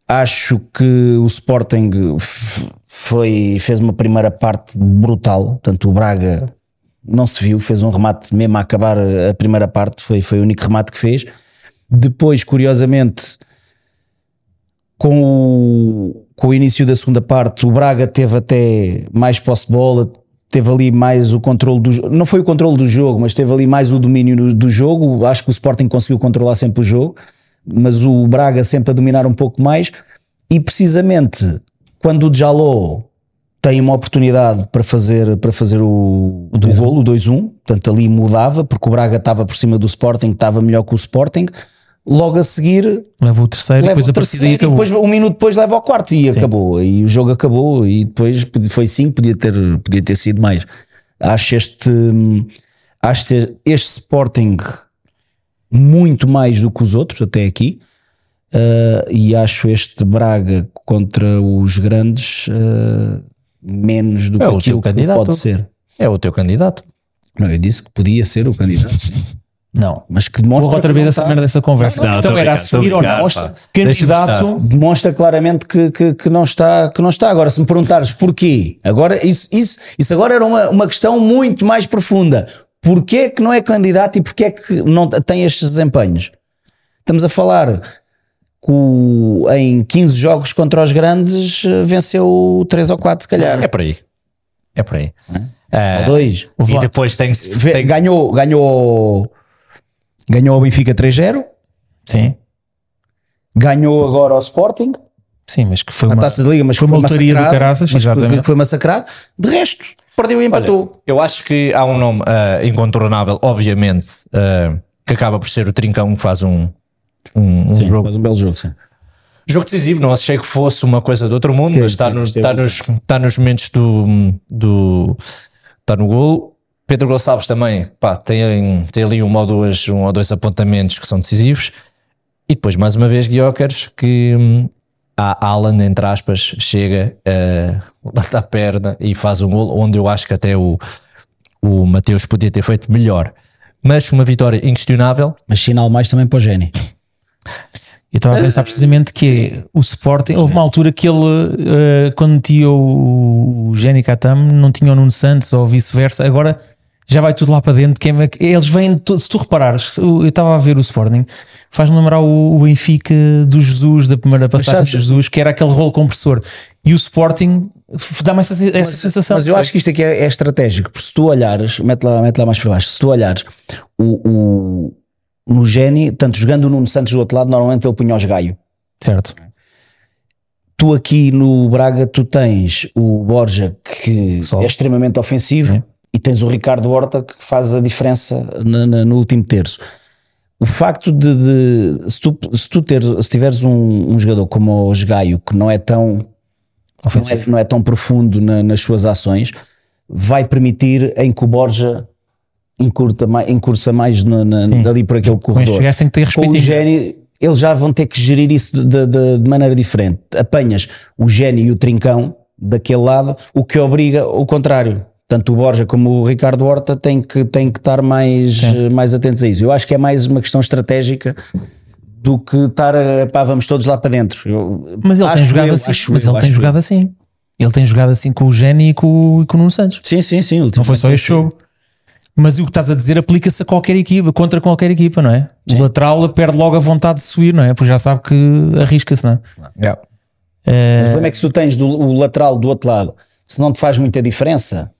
acho que o Sporting foi, fez uma primeira parte brutal. Tanto o Braga não se viu, fez um remate mesmo a acabar a primeira parte, foi, foi o único remate que fez. Depois, curiosamente, com o, com o início da segunda parte, o Braga teve até mais posse de bola, teve ali mais o controle do. Não foi o controle do jogo, mas teve ali mais o domínio do, jogo. Acho que o Sporting conseguiu controlar sempre o jogo, mas o Braga sempre a dominar um pouco mais. E precisamente quando o Jaló tem uma oportunidade para fazer, para fazer o, o, golo, o 2-1, portanto ali mudava, porque o Braga estava por cima do Sporting, estava melhor que o Sporting. Logo a seguir, Leva o terceiro leva depois o terceiro e depois um minuto depois leva ao quarto e acabou. E o jogo acabou e depois foi cinco, podia ter, podia ter sido mais. Acho este, hum, acho este, Sporting muito mais do que os outros até aqui. Uh, e acho este Braga contra os grandes uh, menos do É que o aquilo teu que candidato. pode ser. É o teu candidato. Não, eu disse que podia ser o candidato, sim. Não. mas que demonstra Vou outra vez essa merda dessa conversa. Não, não, então era assumir ou não. Candidato. demonstra claramente que, que, que não está, que não está. Agora, se me perguntares porquê, agora isso, isso, isso agora era uma, uma questão muito mais profunda. Porquê que não é candidato e porquê que não tem estes desempenhos? Estamos a falar que o- em 15 jogos contra os grandes venceu 3 ou 4 se calhar. É por aí. É por aí. Ou dois. E depois tem que se. Vê- tem ganhou, ganhou, ganhou o Benfica 3-0, Sim, ganhou agora o Sporting. sim, mas que foi uma. taça da liga, mas foi foi, uma lotaria do massacrado, caraças, mas exatamente. que foi massacrado. De resto, perdeu e empatou. Eu acho que há um nome ah, incontornável, obviamente, ah, que acaba por ser o Trincão que faz um, um, um jogo. Faz um belo jogo, sim. Jogo decisivo, não achei que fosse uma coisa do outro mundo, mas está, sim, no- esteve está nos, está nos momentos do, do. Está no golo. Pedro Gonçalves também pá, tem, tem ali um ou, duas, um ou dois apontamentos que são decisivos. E depois, mais uma vez, Guiocas, que hum, a Alan, entre aspas, chega, uh, bate a perna e faz um golo, onde eu acho que até o, o Mateus podia ter feito melhor. Mas uma vitória inquestionável. Mas sinal mais também para o Geni. Eu estava a pensar precisamente que o Sporting. Houve uma altura que ele, eh, quando metia o, o Jenny Katam, não tinha o Nuno Santos ou vice-versa. Agora já vai tudo lá para dentro. Que é- eles vêm, se tu reparares, eu estava a ver o Sporting, faz-me lembrar o, o Benfica do Jesus, da primeira passagem de Jesus, que era aquele rolo compressor. E o Sporting dá-me essa, essa sensação. Mas eu acho que isto aqui é, é estratégico, porque se tu olhares, mete lá, mete lá mais para baixo, se tu olhares o, o, no Geni, tanto jogando o Nuno Santos do outro lado, normalmente ele punha os gaio. Certo. Tu aqui no Braga, tu tens o Borja, que Só. é extremamente ofensivo, e tens o Ricardo Horta, que faz a diferença na- na- no último terço. O facto de, de- se, tu, se tu ter, se tiveres um, um jogador como o Gaio, que não é tão não é, não é tão profundo na- nas suas ações, vai permitir em que o Borja encurta mais, encurça mais na, na, ali por aquele corredor. tem que ter Com o. Geni, eles já vão ter que gerir isso de, de- de maneira diferente. Apanhas o Geni e o Trincão daquele lado, o que obriga o contrário. Tanto o Borja como o Ricardo Horta têm que, têm que estar mais, eh, mais atentos a isso. Eu acho que é mais uma questão estratégica do que estar a pá, vamos todos lá para dentro. Eu- Mas ele tem jogado eu, assim. acho Mas eu, ele tem jogado eu. assim. Ele tem jogado assim com o Geni e com, e com o Nuno Santos. Sim, sim, sim. Não foi só este jogo. Mas o que estás a dizer aplica-se a qualquer equipa, contra qualquer equipa, não é? O lateral perde logo a vontade de subir, não é? Porque já sabe que arrisca-se, não é? Yeah. O problema é que se tu tens do, o lateral do outro lado, se não te faz muita diferença,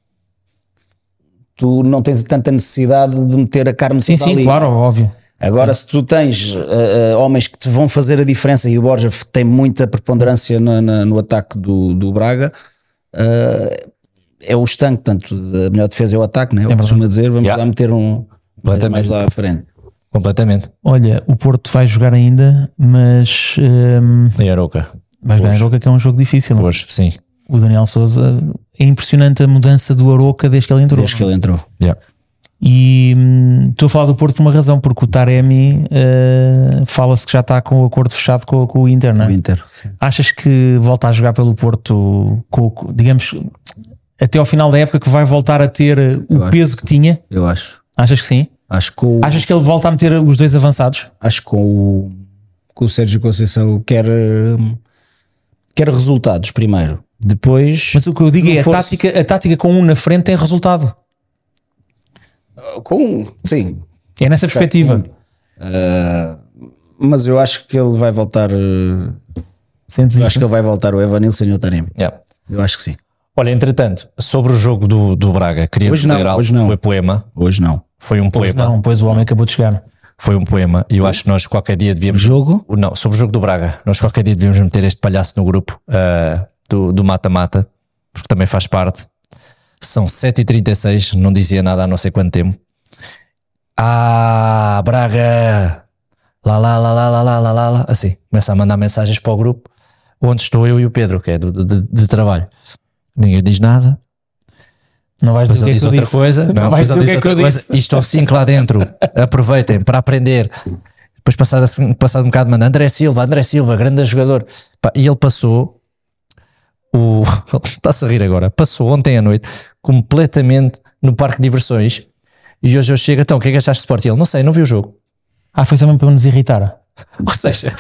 tu não tens tanta necessidade de meter a carne Sim, sim, ali. claro, óbvio. Agora, se tu tens uh, uh, homens que te vão fazer a diferença e o Borja tem muita preponderância na- na- no ataque do, do Braga, uh, é o estanque. Portanto, a melhor defesa é o ataque, né? Eu costumo dizer, vamos Yeah. lá meter um Completamente. mais lá à frente. Completamente. Olha, o Porto vai jogar ainda, mas hum, Em Aroca. vai jogar em Aroca, que é um jogo difícil. Hoje, sim. O Daniel Souza é impressionante a mudança do Aroca desde que ele entrou. Desde que ele entrou. Yeah. E hum, estou a falar do Porto por uma razão, porque o Taremi uh, fala-se que já está com o acordo fechado com, com o Inter, não é? O Inter. sim. Achas que volta a jogar pelo Porto, com, com- digamos, até ao final da época, que vai voltar a ter o acho. peso que tinha? Eu acho. Achas que sim? Acho que o, Achas que ele volta a meter os dois avançados? acho que com o, com o Sérgio Conceição quer, hum, quer resultados primeiro. Depois, Mas o que eu digo é a fosse- tática, a tática com um na frente tem resultado. com sim, É nessa perspectiva. mas eu acho que ele vai voltar. uh, Sentes Eu isso? acho que ele vai voltar o Evanilson e o Taremi. Yeah. Eu acho que sim. Olha, entretanto, sobre o jogo do, do Braga, queria Hoje não, ler algo. hoje não. Foi poema. Hoje não. Foi um poema. Não, pois o homem acabou de chegar. Foi um poema. E eu acho que nós qualquer dia devíamos. Jogo? Não, sobre o jogo do Braga. Nós qualquer dia devíamos meter este palhaço no grupo ah, do mata-mata, porque também faz parte. São 7h36, não dizia nada há não sei quanto tempo. Ah, Braga! Lá, lá, lá, lá, lá, lá, lá, lá, lá. Assim, começa a mandar mensagens para o grupo onde estou eu e o Pedro, que é do, de, de trabalho. Ninguém diz nada. Não vais dizer diz é eu outra disse. coisa. Não Não, vais dizer que é diz que outra disse. coisa. E estão cinco lá dentro. Aproveitem para aprender. Depois, passado, passado um bocado, manda André Silva, André Silva, grande jogador. E ele passou. O... Está-se a rir agora. Passou ontem à noite completamente no parque de diversões. E hoje eu chego, então, o que é que achaste de Sport? E ele, não sei, não vi o jogo. Ah, foi só mesmo para nos irritar. Ou seja,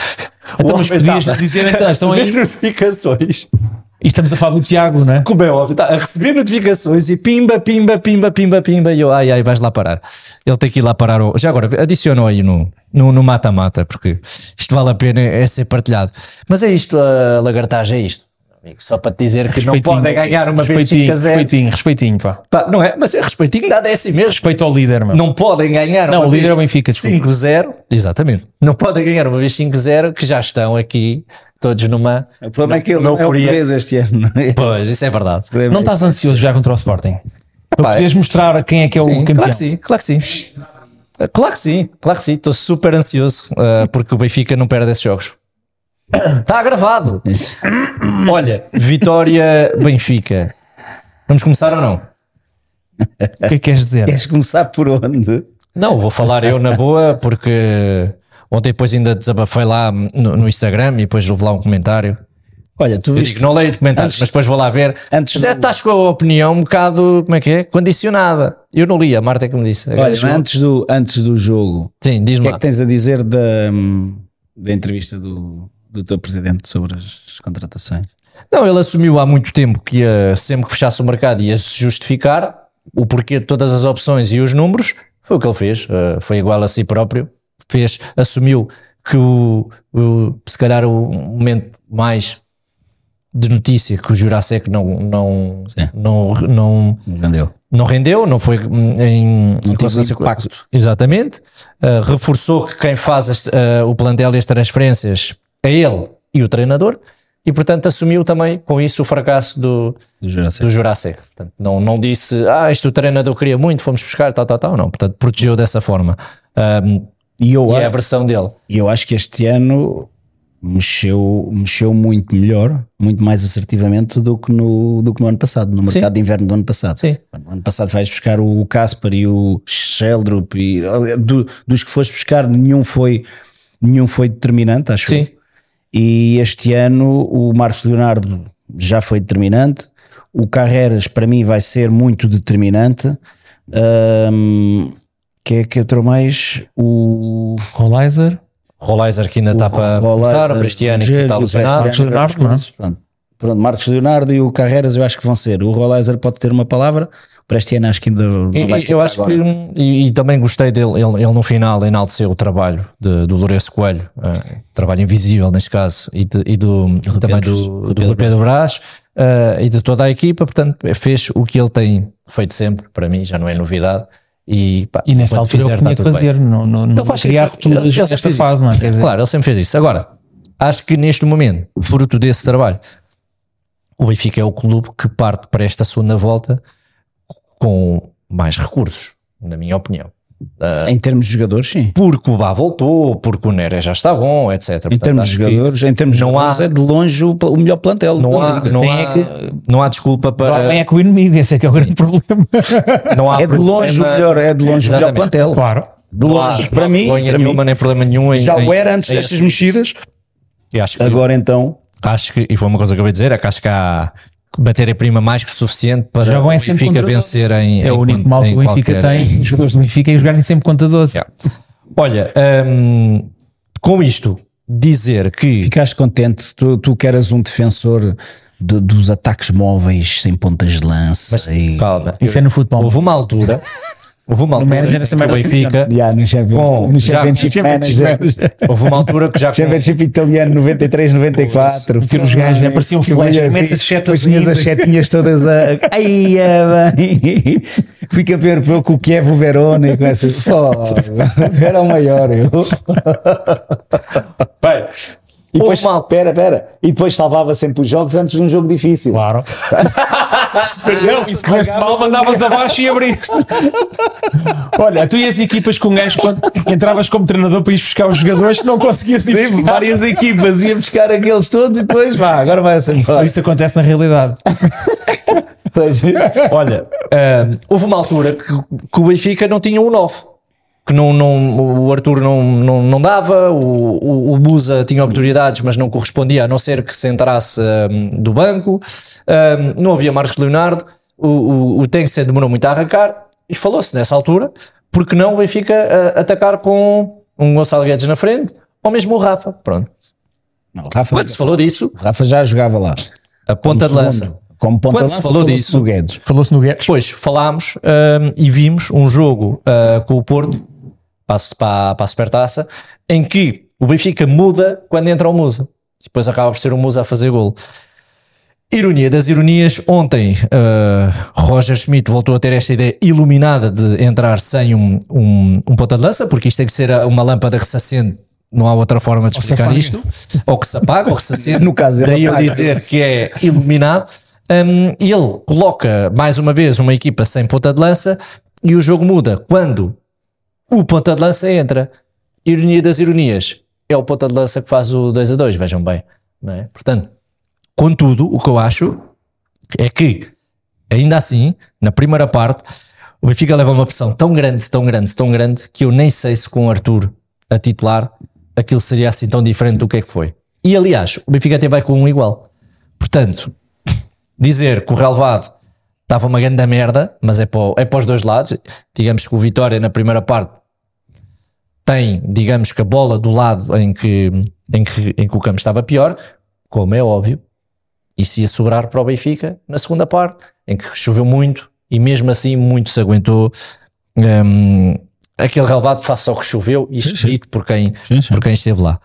Então, mas podias dizer, então, a então aí- notificações. E estamos a falar do Tiago, não é? como é óbvio, está a receber notificações e pimba, pimba, pimba, pimba, pimba, e eu, ai, ai, vais lá parar. Ele tem que ir lá parar. o- Já agora, adicionou aí no no no mata-mata, porque isto vale a pena é ser partilhado. Mas é isto, a lagartagem, é isto. Amigo, Só para te dizer que não podem ganhar uma vez 5 respeitinho, a 0. respeitinho, respeitinho, pá. Pá, Não é? Mas é respeitinho, nada é assim mesmo. Respeito ao líder, meu. Não podem ganhar Não, uma o líder vez é o Benfica, desculpa. 5-0. Exatamente. Não podem ganhar uma vez 5-0, que já estão aqui todos numa. O problema é que eles não é o que este ano. não é? Pois, isso é verdade. Não estás ansioso já contra o Sporting? Para poderes mostrar quem é que é o Sim, campeão. Claro que sim, claro que sim. Claro que sim, claro que sim. Estou super ansioso uh, porque o Benfica não perde esses jogos. Está gravado. Olha, Vitória Benfica. Vamos começar ou não? O que é que queres dizer? Queres começar por onde? Não, vou falar eu na boa porque ontem depois ainda desabafei lá no, no Instagram e depois houve lá um comentário. Olha, tu viste. digo, não leio comentários, Antes- mas depois vou lá ver. antes Mas é, do- estás com a opinião um bocado, como é que é? Condicionada. Eu não li, a Marta é que me disse. Olha, chegou. antes do, antes do jogo, Sim, o diz-me que é que tens a dizer da, da entrevista do, do teu presidente sobre as contratações? Não, ele assumiu há muito tempo que ia, sempre que fechasse o mercado ia se justificar o porquê de todas as opções e os números. Foi o que ele fez, eh, foi igual a si próprio. Fez, assumiu que o, o- se calhar o momento mais de notícia que o Jurasek não, não, Sim. não, não, Entendeu? não rendeu, não foi em Não teve impacto. Exatamente. Uh, reforçou que quem faz as- uh, o plantel e as transferências é ele e o treinador, e portanto assumiu também com isso o fracasso do, Do Jurassic. do. Portanto, não, não disse, ah, isto o treinador queria muito, fomos buscar, tal, tal, tal. Não, portanto, protegeu dessa forma. Um, E eu, e é a a- versão dele. e eu acho que este ano mexeu, mexeu muito melhor, muito mais assertivamente do que no, do que no ano passado, no mercado de inverno do ano passado. Sim. No ano passado vais buscar o Casper e o Sheldrup e do- dos que foste buscar, nenhum foi, nenhum foi determinante, acho Sim. eu. E este ano o Marcos Leonardo já foi determinante. O Carreras, para mim, vai ser muito determinante. Ahm, que é que entrou mais? O Rollizer. Rolaiser que ainda está para começar, o Cristiano que está lesionado. Leonardo, não é? Pronto. Pronto, Marcos Leonardo e o Carreras eu acho que vão ser. O Rolaiser pode ter uma palavra, o Prestiano acho que ainda não E- vai e- ser. eu para acho agora. que e, e também gostei dele, ele, ele no final enalteceu o trabalho de, do Lourenço Coelho, eh, trabalho invisível neste caso, e, de- e do, também Pedro- do, Rui do Pedro Brás eh, e de toda a equipa, portanto fez o que ele tem feito sempre, para mim já não é novidade. E, pá, E nessa altura fizer, tudo bem. fazer. Não, não, não Ele faz criar sempre nesta fase, não é? Quer dizer, Claro, ele sempre fez isso. Agora, acho que neste momento, fruto desse trabalho, o Benfica é o clube que parte para esta segunda volta com mais recursos, na minha opinião. Em termos de jogadores, sim. Porque o Bá voltou, porque o Neres já está bom, etc. Em Portanto, termos de jogadores, em termos de não há- é de longe o, o melhor plantel. Não há, não, há, é que- não há desculpa para. Quem é que o inimigo? Esse é que é o grande problema. Não há é de longe o problema- melhor, é de longe o melhor plantel. Claro. De não há- longe, não para mim, para nenhuma, mim nem problema nenhum. Em, já o era antes destas mexidas. E acho que, Agora então, acho que, e foi uma coisa que eu acabei de dizer, é que acho que há matéria-prima mais que suficiente para o Benfica vencer em. É em o único mal que o Benfica qualquer- tem. Os jogadores do Benfica e jogarem sempre contra 12. Yeah. Olha, hum, com isto, dizer que ficaste contente. Tu, tu que eras um defensor de- dos ataques móveis sem pontas de lança. e... calma, Isso é no futebol. houve uma altura, houve uma altura manager que o mais Benfica, Yeah, no Championship, Bom, no já- Championship Manager. houve uma altura que já com- Championship italiano 93, 94. Ter os gajos, né? Parecia um Que flash, bonito, metes assim, as setas Depois tinhas as setinhas todas a. Ai, é bem. Fui campeão europeu com o Kiev, o Verona e com essas. Era o maior. Eu. Bem, E depois, houve uma pera, pera. E depois salvava sempre os jogos antes de um jogo difícil. Claro. Não, e se corresse mal, mandavas abaixo e abriste. Olha, tu e as equipas com gajos, quando entravas como treinador para ir buscar os jogadores que não conseguias ir Sim, buscar. várias equipas, ia buscar aqueles todos e depois vá, agora vai-se embora. Isso acontece na realidade. Olha, hum, houve uma altura que, que o Benfica não tinha um 9. Que não, não, o Arthur não, não, não dava, o, o, o Musa tinha oportunidades, mas não correspondia, a não ser que se entrasse hum, do banco. Hum, não havia Marcos Leonardo, o, o, o Tencent demorou muito a arrancar, e falou-se nessa altura, porque não o Benfica a- atacar com um Gonçalo Guedes na frente, ou mesmo o Rafa. Pronto. Não, Rafa, Quando se falou disso, Rafa já jogava lá. a ponta de lança. Como ponta Quando de se lança, falou falou-se disso- no Guedes. Falou-se no Guedes. Depois falámos hum, e vimos um jogo uh, com o Porto para, a- para, para a Supertaça em que o Benfica muda quando entra o Musa. Depois acaba por ser o Musa a fazer gol. Ironia das ironias, ontem uh, Roger Schmidt voltou a ter esta ideia iluminada de entrar sem um, um, um ponta de lança, porque isto tem que ser uma lâmpada acende, não há outra forma de explicar isto, ou que se apaga, ou que se acende. No caso Daí eu dizer que é iluminado. Um, ele coloca mais uma vez uma equipa sem ponta de lança e o jogo muda quando o ponta de lança entra. Ironia das ironias, é o ponta de lança que faz o 2 a 2, vejam bem. É? Portanto, contudo, o que eu acho é que, ainda assim, na primeira parte, o Benfica leva uma pressão tão grande, tão grande, tão grande, que eu nem sei se com o Arthur a titular aquilo seria assim tão diferente do que é que foi. E aliás, o Benfica até vai com um igual. Portanto, dizer que o relevado estava uma grande merda, mas é para, é para os dois lados. Digamos que o Vitória na primeira parte tem, digamos que a bola do lado em que, em que, em que o campo estava pior, como é óbvio, isso ia sobrar para o Benfica na segunda parte, em que choveu muito e mesmo assim muito se aguentou. hum, aquele relevado face ao que choveu, isto dito por quem, Sim, sim. por quem esteve lá.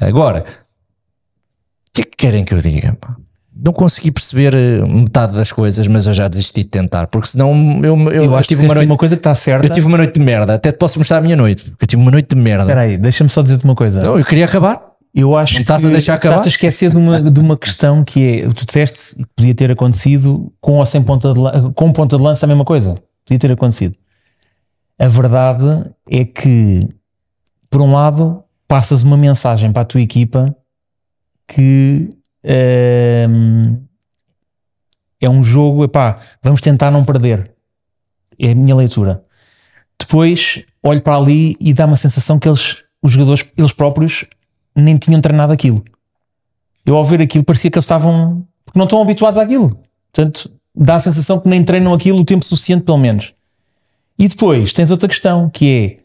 Agora, o que é que querem que eu diga? pá? Não consegui perceber eh, metade das coisas, mas eu já desisti de tentar, porque senão eu, eu, Eu acho tive que uma uma, noite. uma coisa que está certa. Eu tive uma noite de merda, até te posso mostrar a minha noite, porque eu tive uma noite de merda. Espera aí, deixa-me só dizer-te uma coisa. Não, eu queria acabar. Eu acho Não estás que a deixar acabar? Estás a esquecer de uma, de uma questão que é: tu disseste que podia ter acontecido com ou sem ponta de, com ponta de lança a mesma coisa. Podia ter acontecido. A verdade é que, por um lado, passas uma mensagem para a tua equipa que é um jogo, epá, vamos tentar não perder. É a minha leitura. Depois olho para ali e dá uma sensação que eles, os jogadores, eles próprios, nem tinham treinado aquilo. Eu ao ver aquilo parecia que eles estavam. porque não estão habituados àquilo. Portanto, dá a sensação que nem treinam aquilo o tempo suficiente, pelo menos. E depois tens outra questão que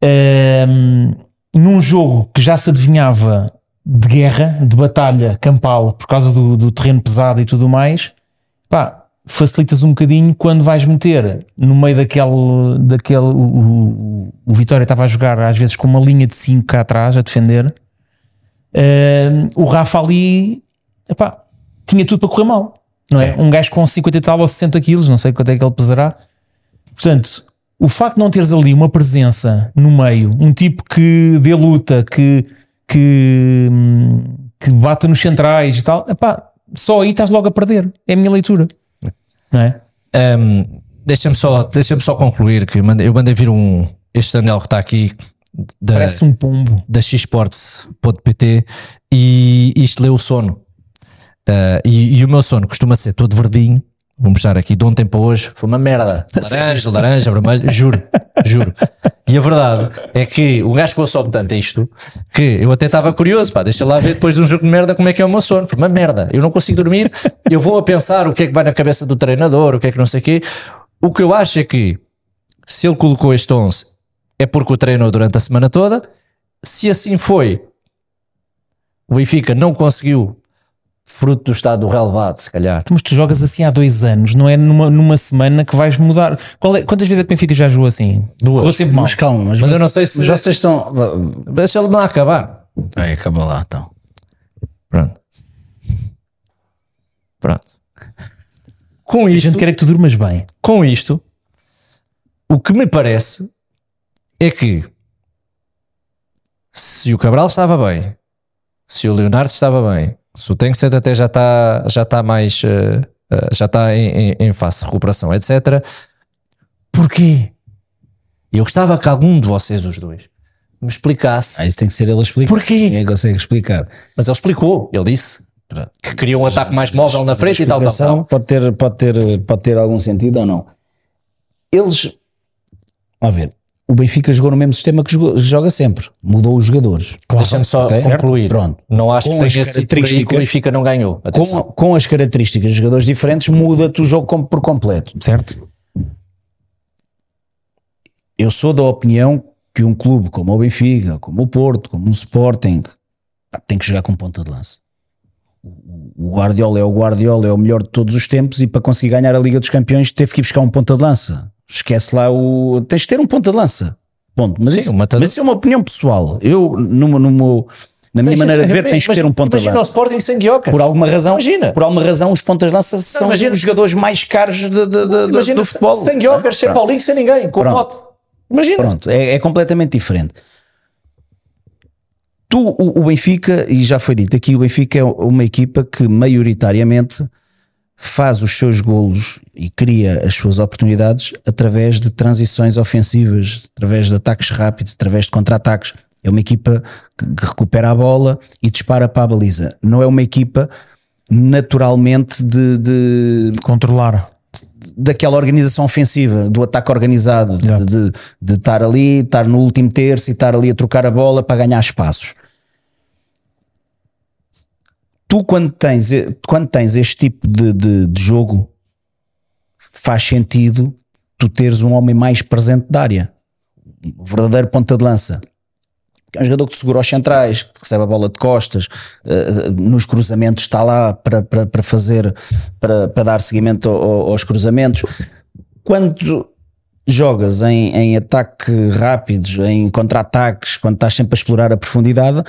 é ehm, num jogo que já se adivinhava de guerra, de batalha campal por causa do, do terreno pesado e tudo mais, pá, facilitas um bocadinho quando vais meter no meio daquele, daquele o, o, o Vitória estava a jogar às vezes com uma linha de 5 cá atrás a defender. Ehm, o Rafa ali epá, tinha tudo para correr mal, não é? Um gajo com 50 e tal ou 60 quilos, não sei quanto é que ele pesará. Portanto, o facto de não teres ali uma presença no meio, um tipo que dê luta, que, que, que bata nos centrais e tal, epá, só aí estás logo a perder. É a minha leitura, não é? Um, deixa-me só, deixa só concluir que eu mandei, vir um este anel que está aqui da, Parece um pombo. da xsports.pt e isto leu o sono. Uh, e, e o meu sono costuma ser todo verdinho. Vou mostrar aqui de ontem para hoje. Foi uma merda. Laranja, laranja, vermelho. Juro, juro. E a verdade é que o gajo consome tanto isto que eu até estava curioso. Pá, deixa lá ver depois de um jogo de merda como é que é o meu sono. Foi uma merda. Eu não consigo dormir. Eu vou a pensar o que é que vai na cabeça do treinador, o que é que não sei o quê. O que eu acho é que se ele colocou este 11 é porque o treinou durante a semana toda. Se assim foi, o Benfica não conseguiu, fruto do estado do relevado, se calhar. Mas tu jogas assim há dois anos, não é numa, numa semana que vais mudar. Qual é- quantas vezes é que o Benfica já jogou assim? Duas. Jogou sempre mal. Mas calma, mas, Mas eu não sei se. mas vocês estão. Deixa ele lá acabar. Aí, acaba lá então. Pronto. Pronto. Com A isto, gente quer é que tu durmas bem. com isto, o que me parece é que se o Cabral estava bem, se o Leonardo estava bem, se o Tenkstead até já está já está mais eh, já está em, em, em fase de recuperação, etc. Porquê? Eu gostava que algum de vocês, os dois, me explicasse. Ah, isso tem que ser ele a explicar. Porquê? Ninguém consegue explicar. Mas ele explicou, ele disse que queria um ataque mais móvel na frente e tal, tal, tal. Pode ter, pode, ter, pode ter algum sentido ou não. Eles. A ver, o Benfica jogou no mesmo sistema que joga sempre. Mudou os jogadores. Deixa-me só Ok. concluir. Pronto. Não acho Com que tenha sido por aí que o Benfica não ganhou. Com, Atenção. com as características de jogadores diferentes, muda-te o jogo por completo. Certo? Eu sou da opinião que um clube como o Benfica, como o Porto, como o Sporting, tem que jogar com ponta de lança. O o Guardiola é o Guardiola, é o melhor de todos os tempos e para conseguir ganhar a Liga dos Campeões teve que ir buscar um ponta de lança. Esquece lá o. Tens de ter um ponta de lança. Ponto. Mas, Sim, isso, matador. mas isso é uma opinião pessoal. Eu, no, no meu- na minha maneira de ver, tens que Mas ter um ponta de Imagina o lança. Sporting sem Dioca. Por alguma razão, Imagina. por alguma razão os pontas de lança são imagina- os jogadores mais caros de- de- de- do- Imagina do se- futebol. sem Dioca, sem Paulinho, sem ninguém, com o Pronto. pote. Imagina. Pronto, é, é completamente diferente. Tu, o, o Benfica, e já foi dito aqui, o Benfica é uma equipa que maioritariamente faz os seus golos e cria as suas oportunidades através de transições ofensivas, através de ataques rápidos, através de contra-ataques. É uma equipa que, recupera a bola e dispara para a baliza. Não é uma equipa naturalmente de- de, Controlar. daquela organização ofensiva, do ataque organizado, de, de, de estar ali, estar no último terço e estar ali a trocar a bola para ganhar espaços. Tu, quando tens, quando tens este tipo de, de, de jogo, faz sentido tu teres um homem mais presente da área, um verdadeiro ponta de lança. É um jogador que te segura aos centrais, que recebe a bola de costas, eh, nos cruzamentos está lá para, para, para fazer, para, para dar seguimento ao- aos cruzamentos. Quando jogas em, em ataque rápidos, em contra-ataques, quando estás sempre a explorar a profundidade,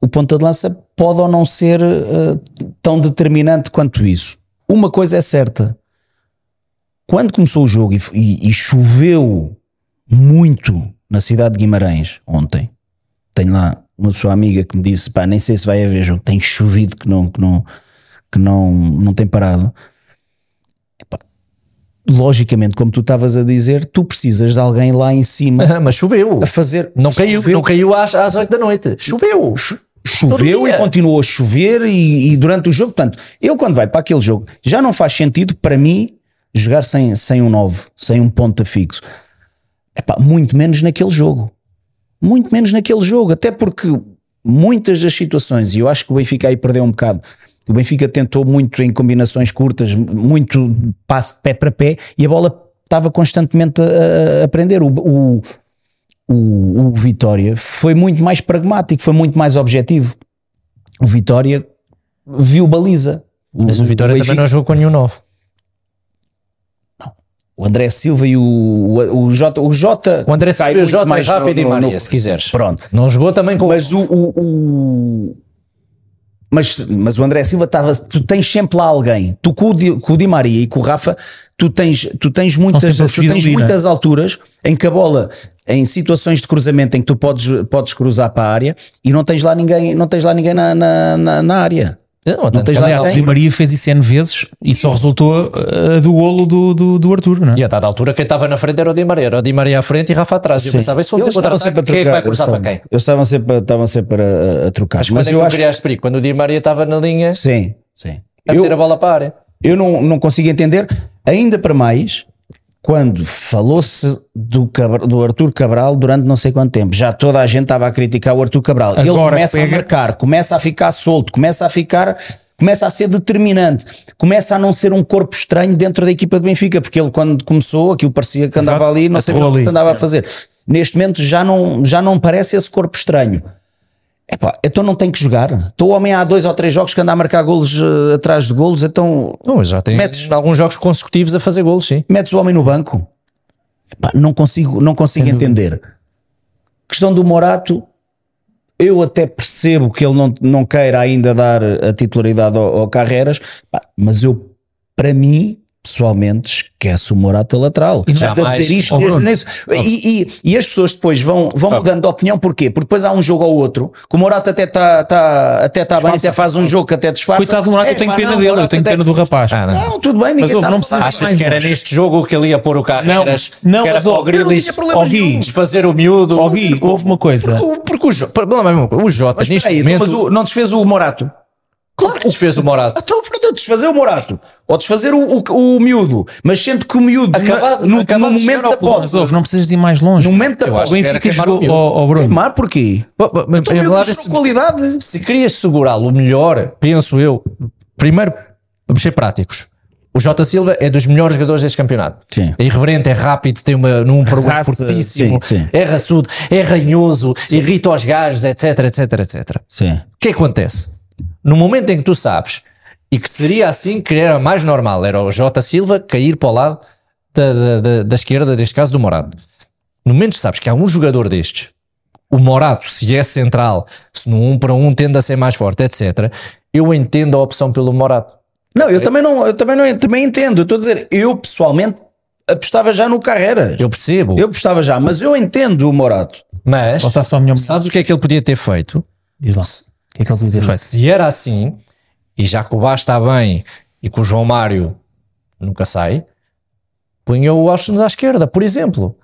o ponta de lança pode ou não ser eh, tão determinante quanto isso. Uma coisa é certa, quando começou o jogo e, e- e choveu muito na cidade de Guimarães ontem, tenho lá uma sua amiga que me disse: pá, nem sei se vai haver jogo, tem chovido que não, que não, que não, não tem parado. Epá, logicamente, como tu estavas a dizer, tu precisas de alguém lá em cima Mas choveu. a fazer. Não caiu, Choveu, não caiu às, às 8 da noite. Choveu. Choveu e continuou a chover e, e durante o jogo, portanto, ele quando vai para aquele jogo, já não faz sentido para mim jogar sem, sem um 9, sem um ponta fixo. Epá, muito menos naquele jogo. Muito menos naquele jogo, até porque muitas das situações, e eu acho que o Benfica aí perdeu um bocado, O Benfica tentou muito em combinações curtas, muito passe de pé para pé e a bola estava constantemente a, a prender. O, o, o, o Vitória foi muito mais pragmático, foi muito mais objetivo. O Vitória viu baliza. Mas o Vitória Benfica- também não jogou com nenhum novo. O André Silva e o, o, o Jota. O Jota, O André Silva, o muito Jota, mais Rafa e Di Maria, no- se quiseres. Pronto. Não jogou também com. Mas o. o, o- mas, mas o André Silva estava. Tu tens sempre lá alguém. Tu com o, Di, com o Di Maria e com o Rafa, tu tens, tu tens muitas, tu tens ali, não é? muitas alturas em que a bola, em situações de cruzamento em que tu podes, podes cruzar para a área e não tens lá ninguém, não tens lá ninguém na, na, na, na área. Não, Não tens lá Aliás, o Di. Maria fez isso N vezes e só resultou uh, do golo do, do, do Arthur, não é? E a dada altura quem estava na frente era o Di Maria. Era o Di Maria à frente e Rafa atrás. E eu pensava, isso Eles ser estavam sempre a quem é que vai trocar. cruzar para quem? Eles estavam sempre, estavam sempre a, a trocar. Mas, Mas quando é que eu tu acho. criaste perigo? Quando o Di Maria estava na linha Sim, sim. a Eu, meter a bola para a área. eu não, não consigo entender, ainda para mais, quando falou-se do, do Arthur Cabral durante não sei quanto tempo. Já toda a gente estava a criticar o Arthur Cabral. Ele Agora começa pega- a marcar, começa a ficar solto, começa a ficar. Começa a ser determinante, começa a não ser um corpo estranho dentro da equipa de Benfica, porque ele, quando começou, aquilo parecia que andava Exato. ali, não sei o que andava a fazer. Neste momento já não, já não parece esse corpo estranho. Epá, então não tem que jogar. O homem há dois ou três jogos que anda a marcar golos eh, atrás de golos, então Não, já tem Metes- alguns jogos consecutivos a fazer golos, sim. metes o homem no banco. Epá, não consigo, não consigo entender. Questão do Morato, eu até percebo que ele não, não queira ainda dar a titularidade ao, ao Carreras, pá, mas eu, para mim, pessoalmente, esquece o Morato a lateral. E a jamais- dizer isto Oh, mesmo Bruno. nisso. E, e, e as pessoas depois vão, vão mudando de opinião, porquê? Porque depois há um jogo ou outro, que o Morato até está tá, até tá bem, até faz um jogo que até disfarça. Coitado do Morato, É, eu tenho pena não, dele, eu tenho até- pena do rapaz. Ah, não. Não, tudo bem, ninguém ouve, está não precisa- Achas que era neste jogo que ele ia pôr o Carreras? Não, não, que era mas, para oh, o Ó, Gui, nenhum. desfazer o miúdo. Ó, Gui, houve uma coisa. Porque, porque o, Jo- não é o Jota, Mas, neste momento, mas o- não desfez o Morato. Claro que desfez o Morato. Então, pronto, desfazer o Morato. Ou desfazer o, o, o miúdo. Mas sendo que o miúdo, Acabado- no, acabado no momento ao da posse, ouve, não precisas de ir mais longe. no momento da O posse, que era Benfica o jogou, ó ó, Bruno, queimar porquê? Bom, mas O vamos miúdo se, qualidade. se querias segurá-lo melhor, penso eu, primeiro, vamos ser práticos. O Jota Silva é dos melhores jogadores deste campeonato. Sim. É irreverente, é rápido, tem uma, num programa fortíssimo, sim, sim. é raçudo, é ranhoso, irrita os gajos, etc, etc, etc. Sim. O que é que acontece? No momento em que tu sabes, e que seria assim que era mais normal, era o Jota Silva cair para o lado da, da, da- da esquerda, neste caso do Morato. No momento que sabes que há um jogador destes, o Morato, se é central, se no um para um tende a ser mais forte, etc., eu entendo a opção pelo Morato. Não, eu também não, eu também não eu também entendo. Eu estou a dizer, eu pessoalmente apostava já no Carreras. Eu percebo, Eu apostava já, mas eu entendo o Morato. mas Posso dar só a minha sabes o que é que ele podia ter feito? Diz lá. Que é que ele ter feito? Se era assim, e já que o Bá está bem e que o João Mário nunca sai, punha o Austin à esquerda, por exemplo.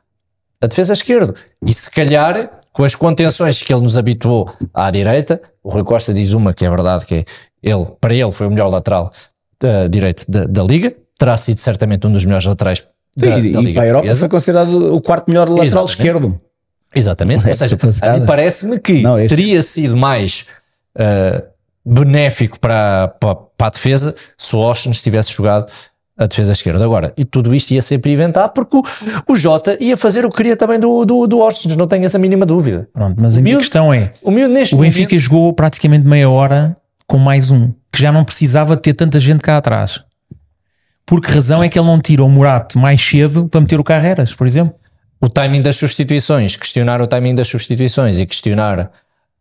A defesa à esquerda. E se calhar, com as contenções que ele nos habituou à direita, o Rui Costa diz uma que é verdade, que é ele, para ele foi o melhor lateral da direito da, da Liga, terá sido certamente um dos melhores laterais da, e da e Liga para a Europa Portuguesa. foi considerado o quarto melhor lateral Exatamente. esquerdo. Exatamente. Ou seja, passada. a mim parece-me que Não, este- teria sido mais ah, benéfico para, para, para a defesa se o Austin tivesse jogado a defesa esquerda. Agora, e tudo isto ia sempre inventar porque o, o Jota ia fazer o que queria também do, do, do Austin, não tenho essa mínima dúvida. Pronto, mas a minha questão é: O neste o Benfica momento, jogou praticamente meia hora com mais um, que já não precisava ter tanta gente cá atrás. Por que razão é que ele não tira o Murato mais cedo para meter o Carreras, por exemplo? o timing das substituições, questionar o timing das substituições e questionar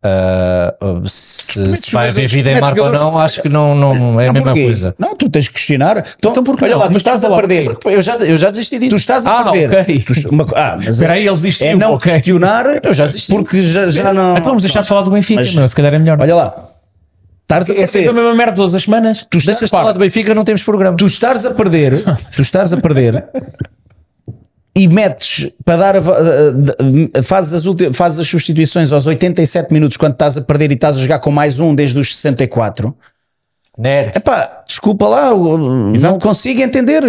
ah, ah, se, se vai haver vida em Marco ou não, acho que não, não é a Não, mesma porquê? coisa. Não, tu tens que questionar. Então, Então porquê olha não? lá, tu estás a perder. Eu já, eu já desisti disso. Tu estás a Ah, perder. ok. Tu- uma ah, mas Espera aí, ele desistiu, É não ok. questionar. Eu já desisti. Porque já, já não. Então vamos deixar de falar do Benfica, Mas- meu, se calhar é melhor. Olha lá. A é sempre a mesma merda todas as semanas. Tu estás, Deixas de falar do Benfica, não temos programa. tu estás a perder. tu estás a perder. E metes para dar a, fazes, as ulti- fazes as substituições aos 87 minutos quando estás a perder e estás a jogar com mais um desde os 64. Nero. Epá, desculpa lá, não consigo entender.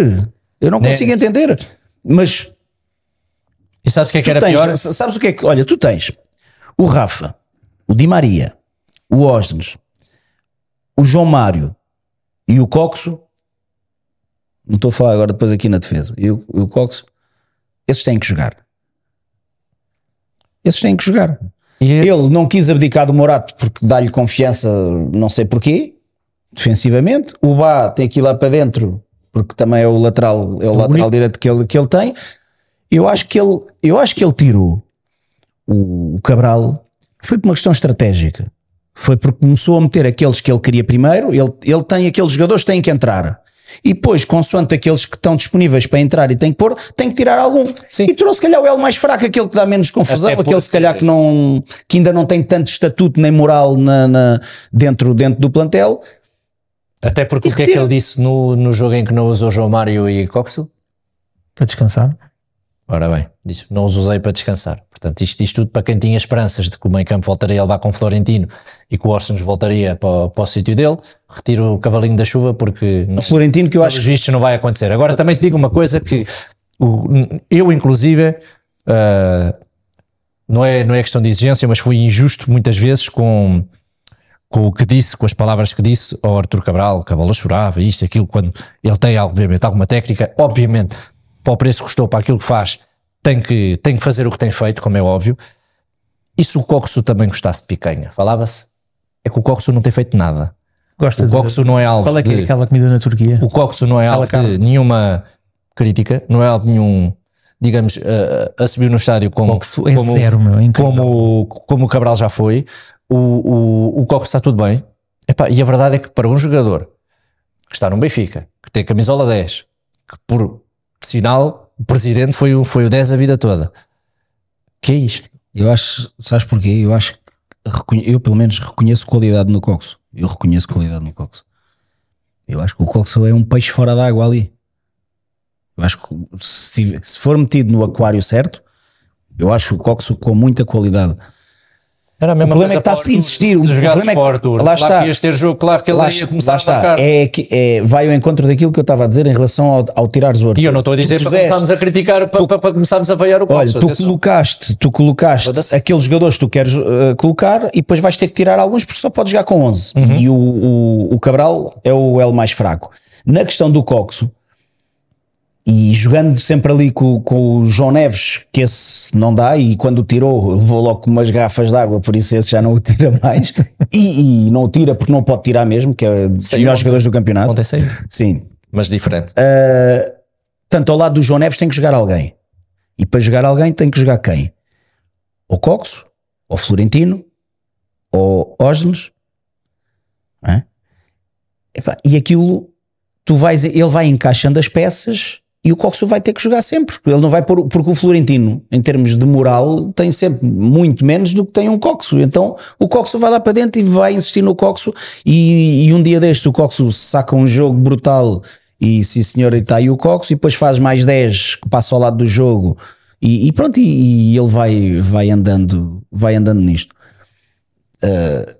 Eu não consigo entender. Mas E sabes o que é que era tens, pior? sabes o que é que. Olha, tu tens o Rafa, o Di Maria, o Osnes, o João Mário, e o Coxo, não estou a falar agora depois aqui na defesa, e o, o Coxo, esses têm que jogar. Esses têm que jogar. É- Ele não quis abdicar do Morato porque dá-lhe confiança, não sei porquê, defensivamente. O Bá tem que ir lá para dentro porque também é o lateral, é o, lateral único- direito que ele, que ele tem. Eu acho que ele, eu acho que ele tirou o, o Cabral foi por uma questão estratégica. Foi porque começou a meter aqueles que ele queria primeiro. Ele, ele tem aqueles jogadores que têm que entrar. E depois, consoante aqueles que estão disponíveis para entrar e tem que pôr, tem que tirar algum. Sim. E trouxe, se calhar, o L mais fraco, aquele que dá menos confusão, Até aquele, se calhar, que, não, que ainda não tem tanto estatuto nem moral na, na- dentro, dentro do plantel. Até porque E o que é que retira. ele disse no, no jogo em que não usou João Mário e Coxo? Para descansar. Ora bem, disse, não os usei para descansar. Portanto, isto diz tudo para quem tinha esperanças de que o meio campo voltaria a levar com Florentino e que o Orsens voltaria para, o- para o sítio dele. Retiro o cavalinho da chuva porque não, Florentino, que eu acho vistos não vai acontecer. Agora também te digo uma coisa que o- eu, inclusive, ah, não, é, não é questão de exigência, mas fui injusto muitas vezes com, com o que disse, com as palavras que disse ao Arthur Cabral, bola chorava, isto, aquilo, quando ele tem, obviamente, alguma técnica, obviamente, para o preço que custou, para aquilo que faz, tem que, tem que fazer o que tem feito, como é óbvio. E se o Coxo também gostasse de picanha? Falava-se? É que o Coxo não tem feito nada. Gosta O de- Coxo não é alvo Qual é que é de- aquela comida na Turquia? o Coxo não é alvo de nenhuma crítica, não é alvo de nenhum, digamos, uh, a subir no estádio como, Coxo é como, zero, meu. É como, como o Cabral já foi. O, o, o Coxo está tudo bem. Epá, e a verdade é que para um jogador que está no Benfica, que tem a camisola 10, que por sinal o presidente foi o, foi o 10 a vida toda. Que é isto? Eu acho, sabes porquê? Eu acho que eu pelo menos reconheço qualidade no Coxo. Eu reconheço qualidade no Coxo. Eu acho que o Coxo é um peixe fora d'água ali. Eu acho que se, se for metido no aquário certo, eu acho o Coxo com muita qualidade. Era a mesma problema coisa é que está a existir, o problema é que- o Arthur, lá está. ias ter jogo, claro que ele Lá, ia começar lá a marcar. está. É, que- é, vai ao encontro daquilo que eu estava a dizer em relação ao, ao tirares o Arthur. E eu não estou a dizer Tu para puseste- começarmos a criticar, para, para, para começarmos a veiar o Olha, tu atenção. colocaste, tu colocaste aqueles jogadores que tu queres uh, colocar e depois vais ter que tirar alguns porque só podes jogar com 11. Uhum. E o, o, o Cabral é o L mais fraco. Na questão do Coxo, e jogando sempre ali com, com o João Neves, que esse não dá, e quando o tirou, levou logo com umas garrafas de água, por isso esse já não o tira mais. e, e não o tira porque não pode tirar mesmo, que é dos melhores jogadores do campeonato. Ontem saiu, Sim, mas diferente. Tanto ao lado do João Neves tem que jogar alguém. E para jogar alguém tem que jogar quem? Ou Coxo, ou Florentino, ou Osnes. É? E aquilo, tu vais, ele vai encaixando as peças e o Coxo vai ter que jogar sempre. Ele não vai pôr, porque o Florentino, em termos de moral, tem sempre muito menos do que tem um Coxo. Então o Coxo vai lá para dentro e vai insistir no Coxo. E, e um dia destes o Coxo saca um jogo brutal e sim senhor, está aí o Coxo. E depois faz mais 10 que passa ao lado do jogo. E, e pronto, e, e ele vai, vai andando, vai andando nisto. Uh,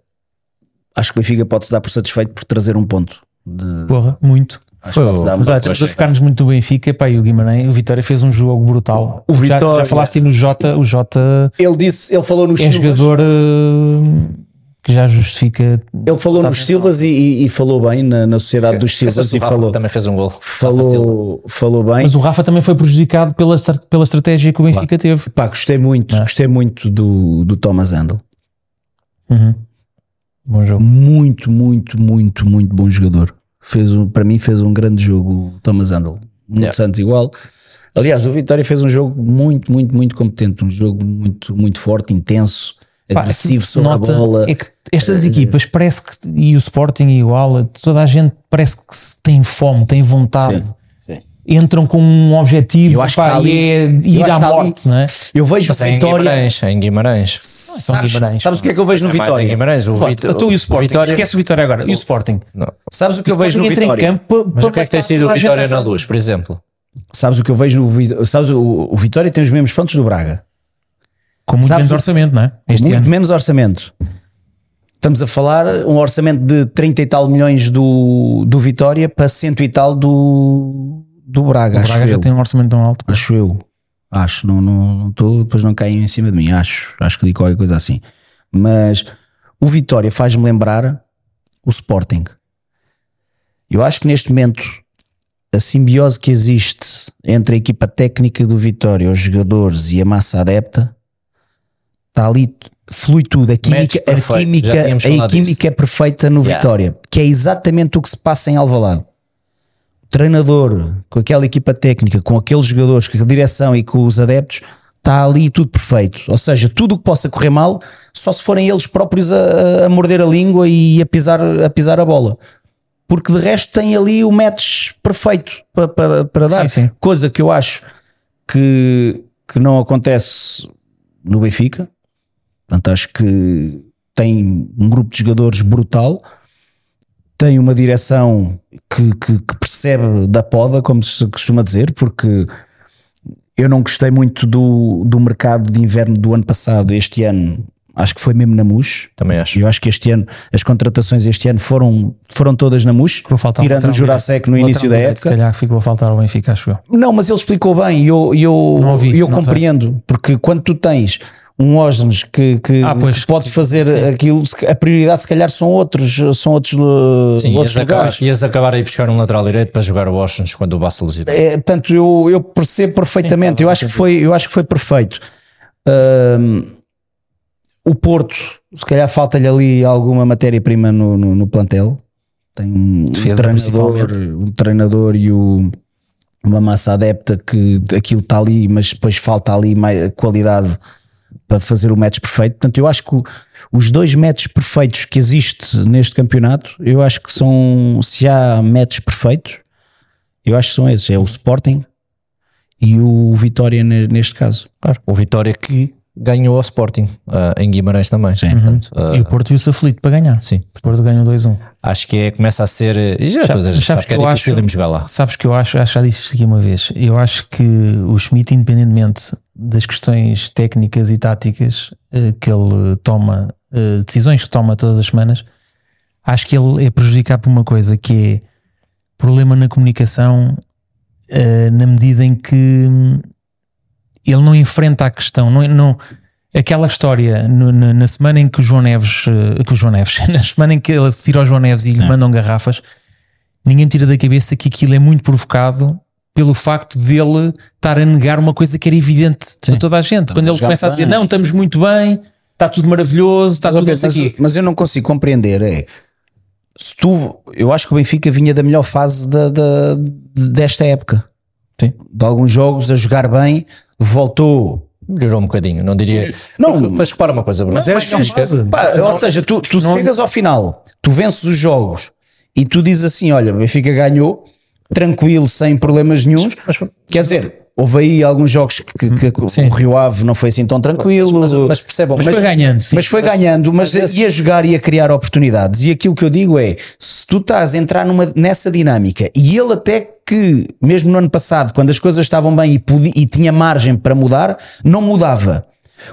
acho que o Benfica pode se dar por satisfeito por trazer um ponto. De, Porra, muito. Acho que se dar Mas olha, ponto. estamos a ficar-nos muito do Benfica, pá, e o Guimarães, o Vitória fez um jogo brutal. O Já- Vitória- Já, falaste aí no Jota, o Jota Ele disse, ele falou nos é Silvas, jogador eh, que já justifica. ele falou nos Silvas e, e- e falou bem na, na sociedade dos Silvas Esse e Rafa falou, também fez um gol. falou, falou bem. Mas o Rafa também foi prejudicado pela, pela estratégia que o Benfica teve. Pá, gostei muito, gostei muito do, do Thomas Handel. Bom jogo. Muito, muito, muito, muito bom jogador. Fez um, para mim fez um grande jogo o Thomas Handel. Muito Yeah. Santos igual. Aliás, o Vitória fez um jogo muito, muito, muito competente, um jogo muito, muito forte, intenso, Pá, agressivo que se sobre a bola. É que estas equipas parece que, e o Sporting igual, toda a gente parece que tem fome, tem vontade. Sim. Entram com um objetivo Eu acho pá, que ali- e é ir à que ali- morte, não é? Eu vejo Mas o é em Vitória. Guimarães, é em Guimarães. São Sabes, Guimarães. sabes o que é que eu vejo no É mais em Vitória? Guimarães. O Vitor- então e o Sporting? Vitória- Esquece o Vitória agora. E o Sporting? Não. Sabes o que eu vejo no entra em Vitória? campo Mas o que é que tem sido o Vitória na luz, por exemplo? Sabes o que eu vejo no Vitória? Sabes o, o Vitória tem os mesmos pontos do Braga. Com muito Sabes menos o- orçamento, não é? Este muito ano. menos orçamento. Estamos a falar um orçamento de 30 e tal milhões do, do Vitória para cento e tal do, do Braga, O acho Braga já eu. tem um orçamento tão alto. Acho eu. Acho, não estou, não, estou, depois não caem em cima de mim. Acho, acho que li qualquer coisa assim. Mas o Vitória faz-me lembrar o Sporting. Eu acho que neste momento a simbiose que existe entre a equipa técnica do Vitória, os jogadores e a massa adepta está ali, flui tudo. A química, a já química, a química é perfeita no Yeah. Vitória, que é exatamente o que se passa em Alvalade. Treinador com aquela equipa técnica, com aqueles jogadores, com a direção e com os adeptos, está ali tudo perfeito. Ou seja, tudo o que possa correr mal, só se forem eles próprios a, a morder a língua e a pisar, a pisar a bola. Porque de resto tem ali o match perfeito para, para, para dar. sim. Coisa que eu acho que, que não acontece no Benfica. Portanto, acho que tem um grupo de jogadores brutal, tem uma direção que, que- que percebe da poda, como se costuma dizer, porque eu não gostei muito do, do mercado de inverno do ano passado, este ano. Acho que foi mesmo na MUS. Também acho. Eu acho que este ano, as contratações este ano foram, foram todas na MUS, tirando o Jurasek no início da direito, Se época. calhar ficou a faltar ao Benfica, acho eu. Não, mas ele explicou bem e eu, eu, ouvi, eu sei. compreendo, porque quando tu tens um Osnes que, que, Ah, pois. que pode fazer aquilo, se- a prioridade se calhar são outros, são outros, uh, Sim, outros ias acabar, lugares. ias acabar aí buscar um lateral direito para jogar o Washington quando o Basel lesionou. É, portanto, eu, eu percebo perfeitamente. eu, acho que foi, eu acho que foi perfeito. O Porto, se calhar falta-lhe ali alguma matéria-prima no, no, no plantel. Tem um, Defesa, treinador, um treinador e o- uma massa adepta que aquilo está ali, mas depois falta ali mais qualidade para fazer o match perfeito. Portanto, eu acho que o- os dois matches perfeitos que existe neste campeonato, eu acho que são, se há matches perfeitos, eu acho que são esses: é o Sporting e o Vitória ne- neste caso. Claro. O Vitória que ganhou ao Sporting ah, em Guimarães também. Portanto, ah, E o Porto viu-se aflito para ganhar. sim. O Porto ganhou 2-1. Acho que é, começa a ser. E já, Já- gente sabes sabe que é que eu difícil acho- jogar lá. Sabes que eu acho, acho já disse aqui uma vez. Eu acho que o Schmidt, independentemente das questões técnicas e táticas eh, que ele toma, eh, decisões que toma todas as semanas, acho que ele é prejudicado por uma coisa que é problema na comunicação, eh, na medida em que hum, ele não enfrenta a questão, não, não aquela história no- na, na semana em que o João Neves, que o João Neves, na semana em que ele se tira ao João Neves e lhe mandam garrafas, ninguém tira da cabeça que aquilo é muito provocado pelo facto dele estar a negar uma coisa que era evidente para toda a gente. Quando a ele começa a dizer, bem. não, estamos muito bem, está tudo maravilhoso, está tudo mas, isso aqui. mas eu não consigo compreender. É se tu, eu acho que o Benfica vinha da melhor fase da, da- desta época. Sim. De alguns jogos a jogar bem, voltou. Melhorou um bocadinho, não diria. Não. Mas repara uma coisa, Bruno. Mas Mas a melhor fase. Pá, ou seja, tu, tu chegas ao final, tu vences os jogos e tu dizes assim: olha, o Benfica ganhou, tranquilo, sem problemas nenhums. Quer dizer, houve aí alguns jogos que, que- o Rio Ave não foi assim tão tranquilo. mas, mas percebam, Mas foi ganhando, sim. Mas foi ganhando, mas, ia jogar e ia criar oportunidades. E aquilo que eu digo é: se tu estás a entrar numa, nessa dinâmica e ele até que, mesmo no ano passado, quando as coisas estavam bem e, podia, e tinha margem para mudar, não mudava.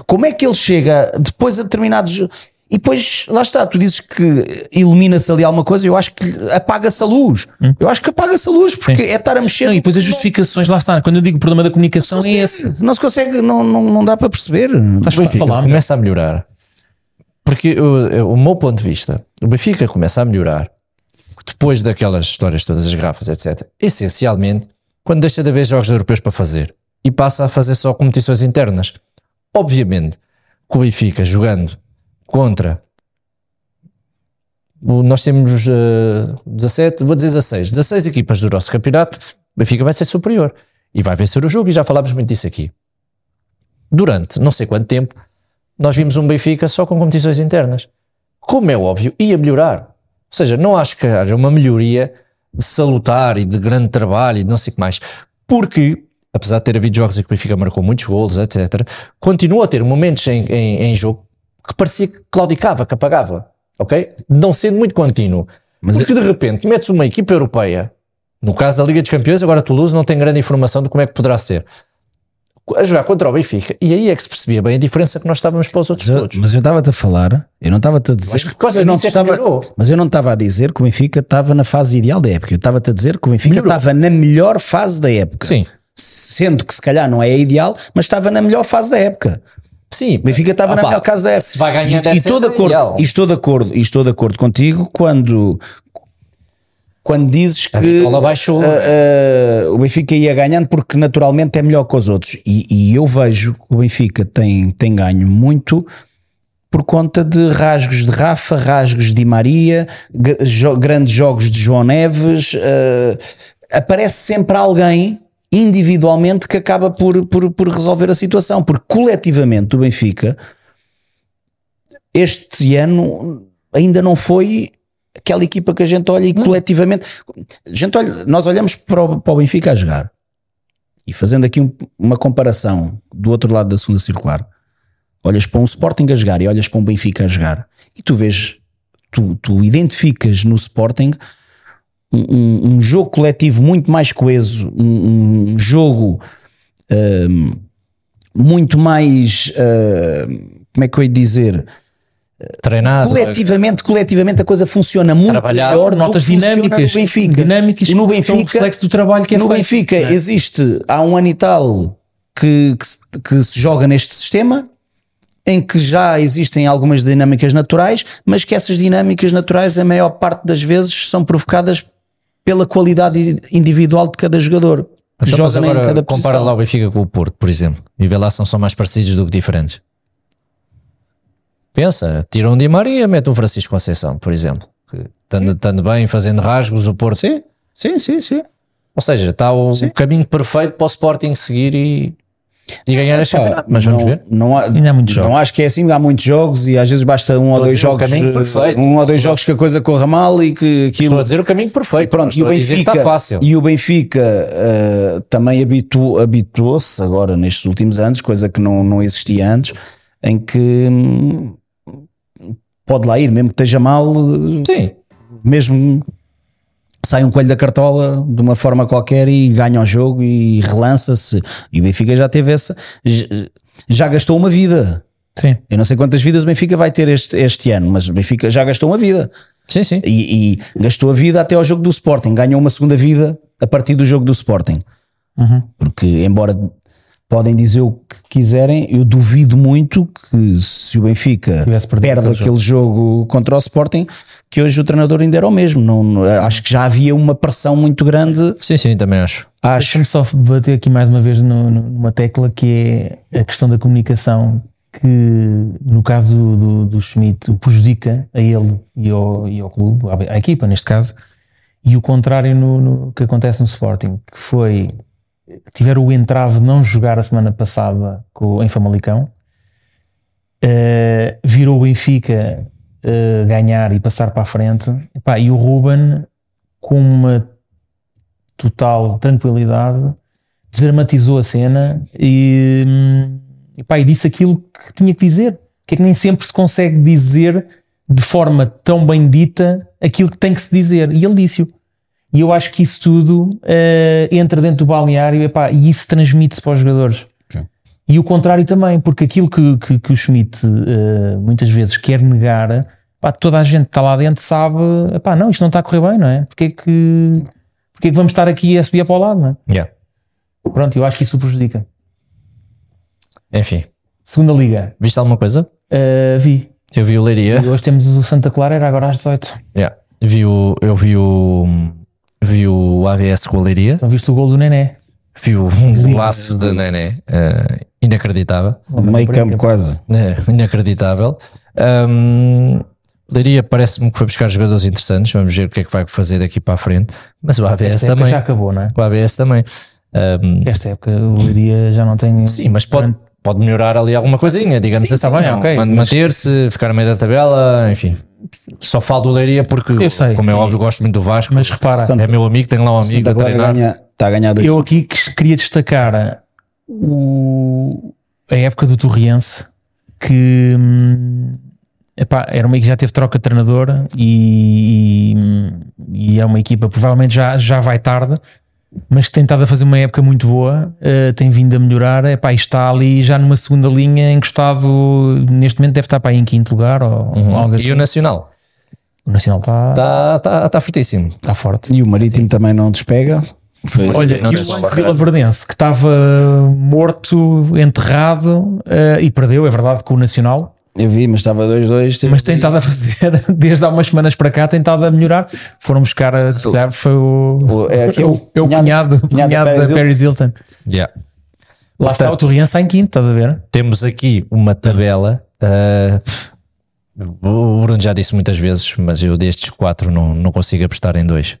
Como é que ele chega depois a determinados. E depois, lá está, tu dizes que ilumina-se ali alguma coisa, eu acho que apaga-se a luz. Eu acho que apaga-se a luz, porque é estar a mexer. Não, e depois as justificações, lá está. Quando eu digo problema da comunicação, é esse. Não se consegue, não, não, não dá para perceber. Estás a Benfica falar, começa a melhorar. Porque o, eu- o meu ponto de vista, o Benfica começa a melhorar depois daquelas histórias todas, as garrafas, etc. Essencialmente, quando deixa de haver jogos europeus para fazer e passa a fazer só competições internas. Obviamente, que o Benfica jogando contra. Nós temos eh, 17, vou dizer 16, 16 equipas do nosso campeonato. O Benfica vai ser superior e vai vencer o jogo. E já falámos muito disso aqui durante não sei quanto tempo, nós vimos um Benfica só com competições internas. Como é óbvio, ia melhorar. Ou seja, não acho que haja uma melhoria salutar e de grande trabalho e de não sei o que mais. Porque, apesar de ter havido jogos em que o Benfica marcou muitos golos, etc., continua a ter momentos em, em, em jogo que parecia que claudicava, que apagava. Ok? Não sendo muito contínuo. Porque de repente metes uma equipa europeia, no caso da Liga dos Campeões, agora Toulouse não tem grande informação de como é que poderá ser a jogar contra o Benfica. E aí é que se percebia bem a diferença que nós estávamos para os outros Mas eu- todos. Mas eu estava-te a falar, eu não estava-te a dizer. Mas por causa eu não é que estava, melhorou. mas eu não estava a dizer que o Benfica estava na fase ideal da época. Eu estava-te a dizer que o Benfica Melhorou. estava na melhor fase da época. Sim, Sendo que se calhar não é a ideal, mas estava na melhor fase da época. Sim. O Benfica estava Ah na melhor fase da época. Se vai ganhar e, e estou de acordo, e estou de acordo, estou de acordo contigo quando quando dizes que baixou. ah, ah, o Benfica ia ganhando porque naturalmente é melhor que os outros. E, e eu vejo que o Benfica tem, tem ganho muito por conta de rasgos de Rafa, rasgos de Maria, jo- grandes jogos de João Neves. ah, aparece sempre alguém individualmente que acaba por, por, por resolver a situação, porque coletivamente o Benfica este ano ainda não foi aquela equipa que a gente olha e coletivamente a gente olha, nós olhamos para o, para o Benfica a jogar. E fazendo aqui um- uma comparação do outro lado da segunda circular olhas para um Sporting a jogar e olhas para um Benfica a jogar e tu vês tu, tu identificas no Sporting um, um- jogo coletivo muito mais coeso um, um jogo hum, muito mais hum, como é que eu ia dizer Treinado. coletivamente, coletivamente a coisa funciona muito Trabalhado, melhor do Notas que funciona dinâmicas, no Benfica. dinâmicas e no que Benfica, reflexo do trabalho que é no feito. Benfica existe há um ano e tal que, que, que se joga neste sistema em que já existem algumas dinâmicas naturais, mas que essas dinâmicas naturais a maior parte das vezes são provocadas pela qualidade individual de cada jogador Então, joga em agora cada compara posição. lá o Benfica com o Porto, por exemplo, e vê lá se não são mais parecidos do que diferentes. Pensa, tira um Di Maria, mete um Francisco Conceição, por exemplo, que estando, estando bem, fazendo rasgos, o Porto. Sim, sim, sim, sim. Ou seja, está o, o caminho perfeito para o Sporting seguir e, e ganhar este campeonato. Mas vamos não, ver. Não, há, Ainda há muitos não jogos. acho que é assim, há muitos jogos e às vezes basta um ou dois jogos, caminho perfeito. um ou dois jogos que a coisa corra mal e que Estou aquilo a dizer o caminho perfeito. Pronto, não e o estou a Benfica, fácil. e o Benfica eh, também habitu- habituou-se agora nestes últimos anos, coisa que não, não existia antes, em que hum, pode lá ir, mesmo que esteja mal, eh, Sim, mesmo sai um coelho da cartola de uma forma qualquer e ganha o jogo e relança-se. E o Benfica já teve essa, já gastou uma vida. Sim. Eu não sei quantas vidas o Benfica vai ter este, este ano, mas o Benfica já gastou uma vida. sim, sim. E, e gastou a vida até ao jogo do Sporting. Ganhou uma segunda vida a partir do jogo do Sporting. Porque, embora podem dizer o que quiserem, eu duvido muito que se o Benfica perde aquele aquele jogo. contra o Sporting, que hoje o treinador ainda era o mesmo. Não, não- acho que já havia uma pressão muito grande. Sim, sim, também acho. Acho. Deixa-me só bater aqui mais uma vez no- no- numa tecla que é a questão da comunicação, que no caso do, do, do Schmidt o prejudica a ele e ao, e ao clube, à, à equipa neste caso, e o contrário no, no que acontece no Sporting, que foi tiveram o entrave de não jogar a semana passada com, em Famalicão, eh, virou o Benfica eh, ganhar e passar para a frente, Epá, e o Ruben com uma total tranquilidade, desdramatizou a cena e, hum, e, pá, e disse aquilo que tinha que dizer. Que é que nem sempre se consegue dizer de forma tão bem dita aquilo que tem que se dizer. E ele disse-o. E eu acho que isso tudo eh, entra dentro do balneário epá, e isso transmite-se para os jogadores. Sim. E o contrário também, porque aquilo que, que, que o Schmidt eh, muitas vezes quer negar, pá, toda a gente que está lá dentro sabe, epá, não, isto não está a correr bem, não é? Porque é que, porque é que vamos estar aqui a subir para o lado, não é? Yeah. Pronto, eu acho que isso o prejudica. Enfim, Segunda Liga, viste alguma coisa? eh, vi. Eu vi o Leiria. E hoje temos o Santa Clara, era agora às 18. Yeah. Vi o, eu vi o, vi o AVS com o Leiria. Então viste o gol do Nené. Vi o golaço de Nené. eh, inacreditável. Meio campo quase. É, inacreditável. Um, Leiria parece-me que foi buscar jogadores interessantes. Vamos ver o que é que vai fazer daqui para a frente. Mas o AVS Esta época também. já acabou, não é? O AVS também. Um, Esta época o Leiria já não tem. sim, mas pode, pode melhorar ali alguma coisinha, digamos Sim, assim. tá bem, não, ok, man- mas- Manter-se, ficar no meio da tabela, enfim. Só falo do Leiria porque, Eu sei, como é sim. óbvio, gosto muito do Vasco. Mas repara, Santa- é meu amigo, tenho lá um amigo a ganha, está a ganhar dois. eu aqui que- queria destacar o, a época do Torriense, que hum, epá, era uma que já teve troca de treinador e, e, e é uma equipa provavelmente já, já vai tarde, mas que tem estado a fazer uma época muito boa, eh, tem vindo a melhorar, epá, e está ali já numa segunda linha, encostado, neste momento deve estar para aí em quinto lugar ou, ou algo assim. E o Nacional? O Nacional está Está tá, tá fortíssimo. tá forte. E o Marítimo também não despega. Foi- Olha, Não e o. Vila Verdense que estava morto, enterrado eh, e perdeu, é verdade, com o Nacional. Eu vi, mas estava 2-2. Mas tem estado a fazer, desde há umas semanas para cá, tem estado a melhorar. Foram buscar, a, se calhar foi o, O- é aquele o, é o cunhado, cunhado cunhado da Paris Paris Hilton. Yeah. Lá está o Torriense em quinto, estás a ver? Temos aqui uma tabela. ah, o Bruno já disse muitas vezes, mas eu destes quatro não, não consigo apostar em dois.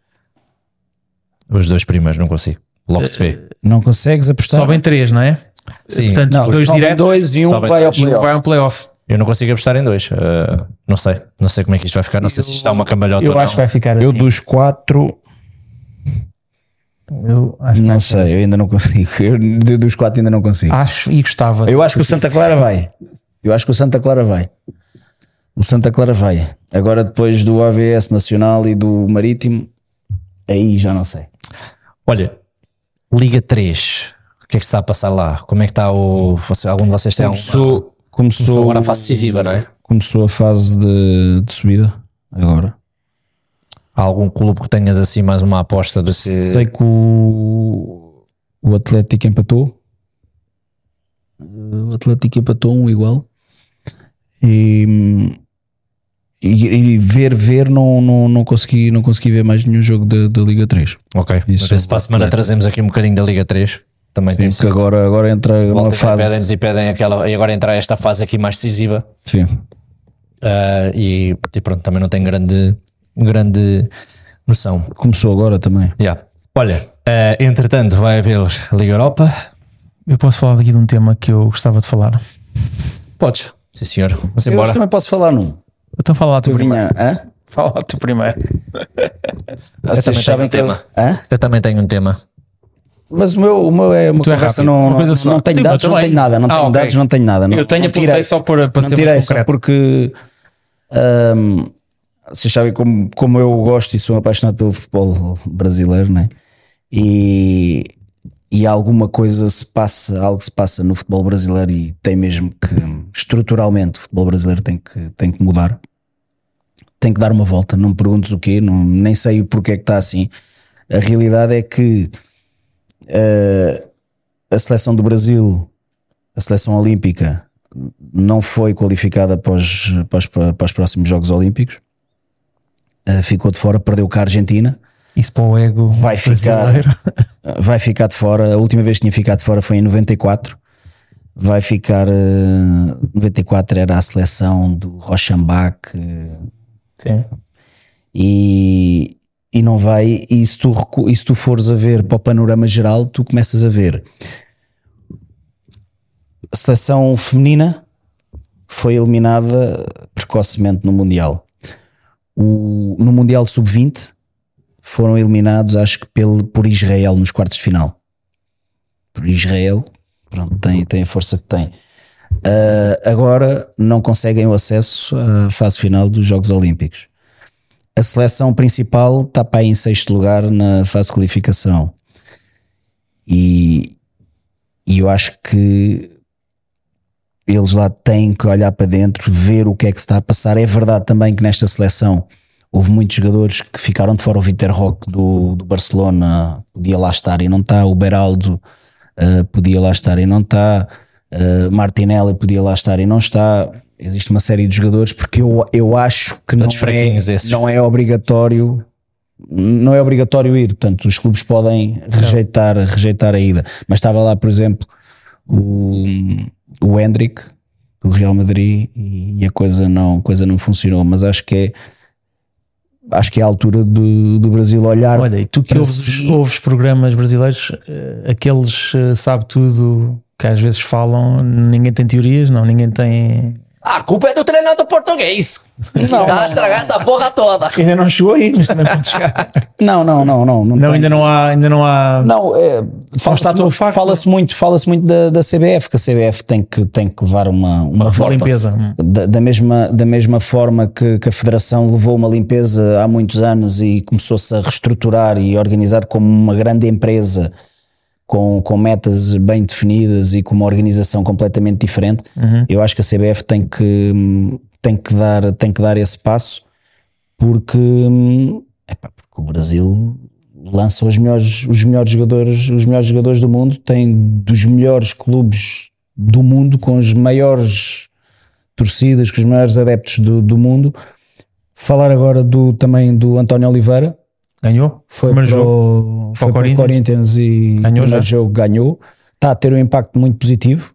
Os dois primeiros não consigo. Logo se vê. Não consegues apostar? Sobem três, não é? Sim, Portanto, Não, os dois diretos dois e um vai ao e um playoff. vai a um playoff. Eu não consigo apostar em dois. Ah, não sei. Não sei como é que isto vai ficar. Não sei se isto está uma cambalhota ou Eu não. acho que vai ficar Eu assim. dos quatro, Eu acho, que não sei, eu ainda não consigo. Eu dos quatro ainda não consigo. acho e gostava. Eu acho que o Santa Clara vai. Eu acho que o Santa Clara vai. O Santa Clara vai. Agora depois do AVS Nacional e do Marítimo, aí já não sei. Olha, Liga 3. O que é que se está a passar lá? Como é que está o. Você, algum de vocês tem alguma, Começou, começou, agora a fase decisiva, não é? começou a fase de, de subida agora. Há algum clube que tenhas assim mais uma aposta de que. Sei que o, o Atlético empatou. O Atlético empatou um igual. E, e, e ver, ver, não, não, não, consegui, não consegui ver mais nenhum jogo da, da Liga 3. Ok, Isso ver se para a semana trazemos aqui um bocadinho da Liga 3. Também tem Porque agora, agora entra uma fase. pedem e pedem aquela. E agora entrar esta fase aqui mais decisiva. Sim. Ah, e, e pronto, também não tenho grande, grande noção. Começou agora também. Yeah. Olha, ah, entretanto, vai haver Liga Europa. Eu posso falar aqui de um tema que eu gostava de falar. Podes, sim senhor. Vamos Eu embora. também posso falar num. Então fala lá tu Eu primeiro. Hã? Fala lá tu primeiro. Vocês também sabem tenho que um eu- tema. Hã? Eu também tenho um tema. Mas o meu, o meu é uma Tu é conversa, rápido, não, uma não, coisa não, só. tenho dados, não tenho nada, não Ah, tenho ok. dados, não tenho nada. Não, Eu tenho não apontei só por- para não ser tirei só porque hum, vocês sabem como, como eu gosto e sou apaixonado pelo futebol brasileiro, né? E, e alguma coisa se passa, algo se passa no futebol brasileiro e tem mesmo que estruturalmente o futebol brasileiro tem que, tem que mudar. Tem que dar uma volta, não me perguntes o quê, não, nem sei o porquê é que está assim. A realidade é que eh, a seleção do Brasil, a seleção olímpica, não foi qualificada para os, para os, para os próximos Jogos Olímpicos. Eh, ficou de fora, perdeu com a Argentina. Isso para o ego Vai ficar, vai ficar de fora. A última vez que tinha ficado de fora foi em 94. Vai ficar. eh, 94 era a seleção do Rochambac. Sim. e, e não vai. E se, tu, e se tu fores a ver para o panorama geral, tu começas a ver a seleção feminina foi eliminada precocemente no Mundial. O, no Mundial Sub-20 foram eliminados, acho que pelo, por Israel nos quartos de final. Por Israel, pronto, tem, tem a força que tem. Ah, agora não conseguem o acesso à fase final dos Jogos Olímpicos. A seleção principal está para aí em sexto lugar na fase de qualificação. E, e eu acho que eles lá têm que olhar para dentro, ver o que é que se está a passar. É verdade também que nesta seleção houve muitos jogadores que ficaram de fora. O Vitor Roque do, do Barcelona podia lá estar e não está. O Beraldo uh, podia lá estar e não está. Uh, Martinelli podia lá estar e não está. Existe uma série de jogadores porque eu, eu acho que não é, esses. não é obrigatório não é obrigatório ir, portanto os clubes podem rejeitar, rejeitar a ida, mas estava lá por exemplo o, o Hendrick do Real Madrid e a coisa não, coisa não funcionou, mas acho que é acho que é a altura do, do Brasil olhar Olha, e tu que ouves, si. ouves programas brasileiros, eh, aqueles eh, sabe tudo que às vezes falam, ninguém tem teorias, não, ninguém tem. A culpa é do treinador português. Não, Dá a estragar essa porra toda. Ainda não chegou aí, mas também pode chegar. não, não, não, não, não, Não, ainda não há, ainda não há. Não, é, fala-se fala-se muito, fala-se muito da, da CBF, que a CBF tem que, tem que levar uma, uma, uma limpeza. Da, da mesma, da mesma forma que, que a Federação levou uma limpeza há muitos anos e começou-se a reestruturar e organizar como uma grande empresa com, com metas bem definidas e com uma organização completamente diferente, eu acho que a CBF tem que, tem que, dar, tem que dar esse passo porque, epá, porque o Brasil lança os melhores, os melhores jogadores, os melhores jogadores do mundo, tem dos melhores clubes do mundo com os maiores torcidas, com os maiores adeptos do, do mundo. Falar agora do, também do António Oliveira, Ganhou? foi Primeiro para, jogo. o, foi para o Corinthians e Ganhou já? jogo ganhou. Está a ter um impacto muito positivo,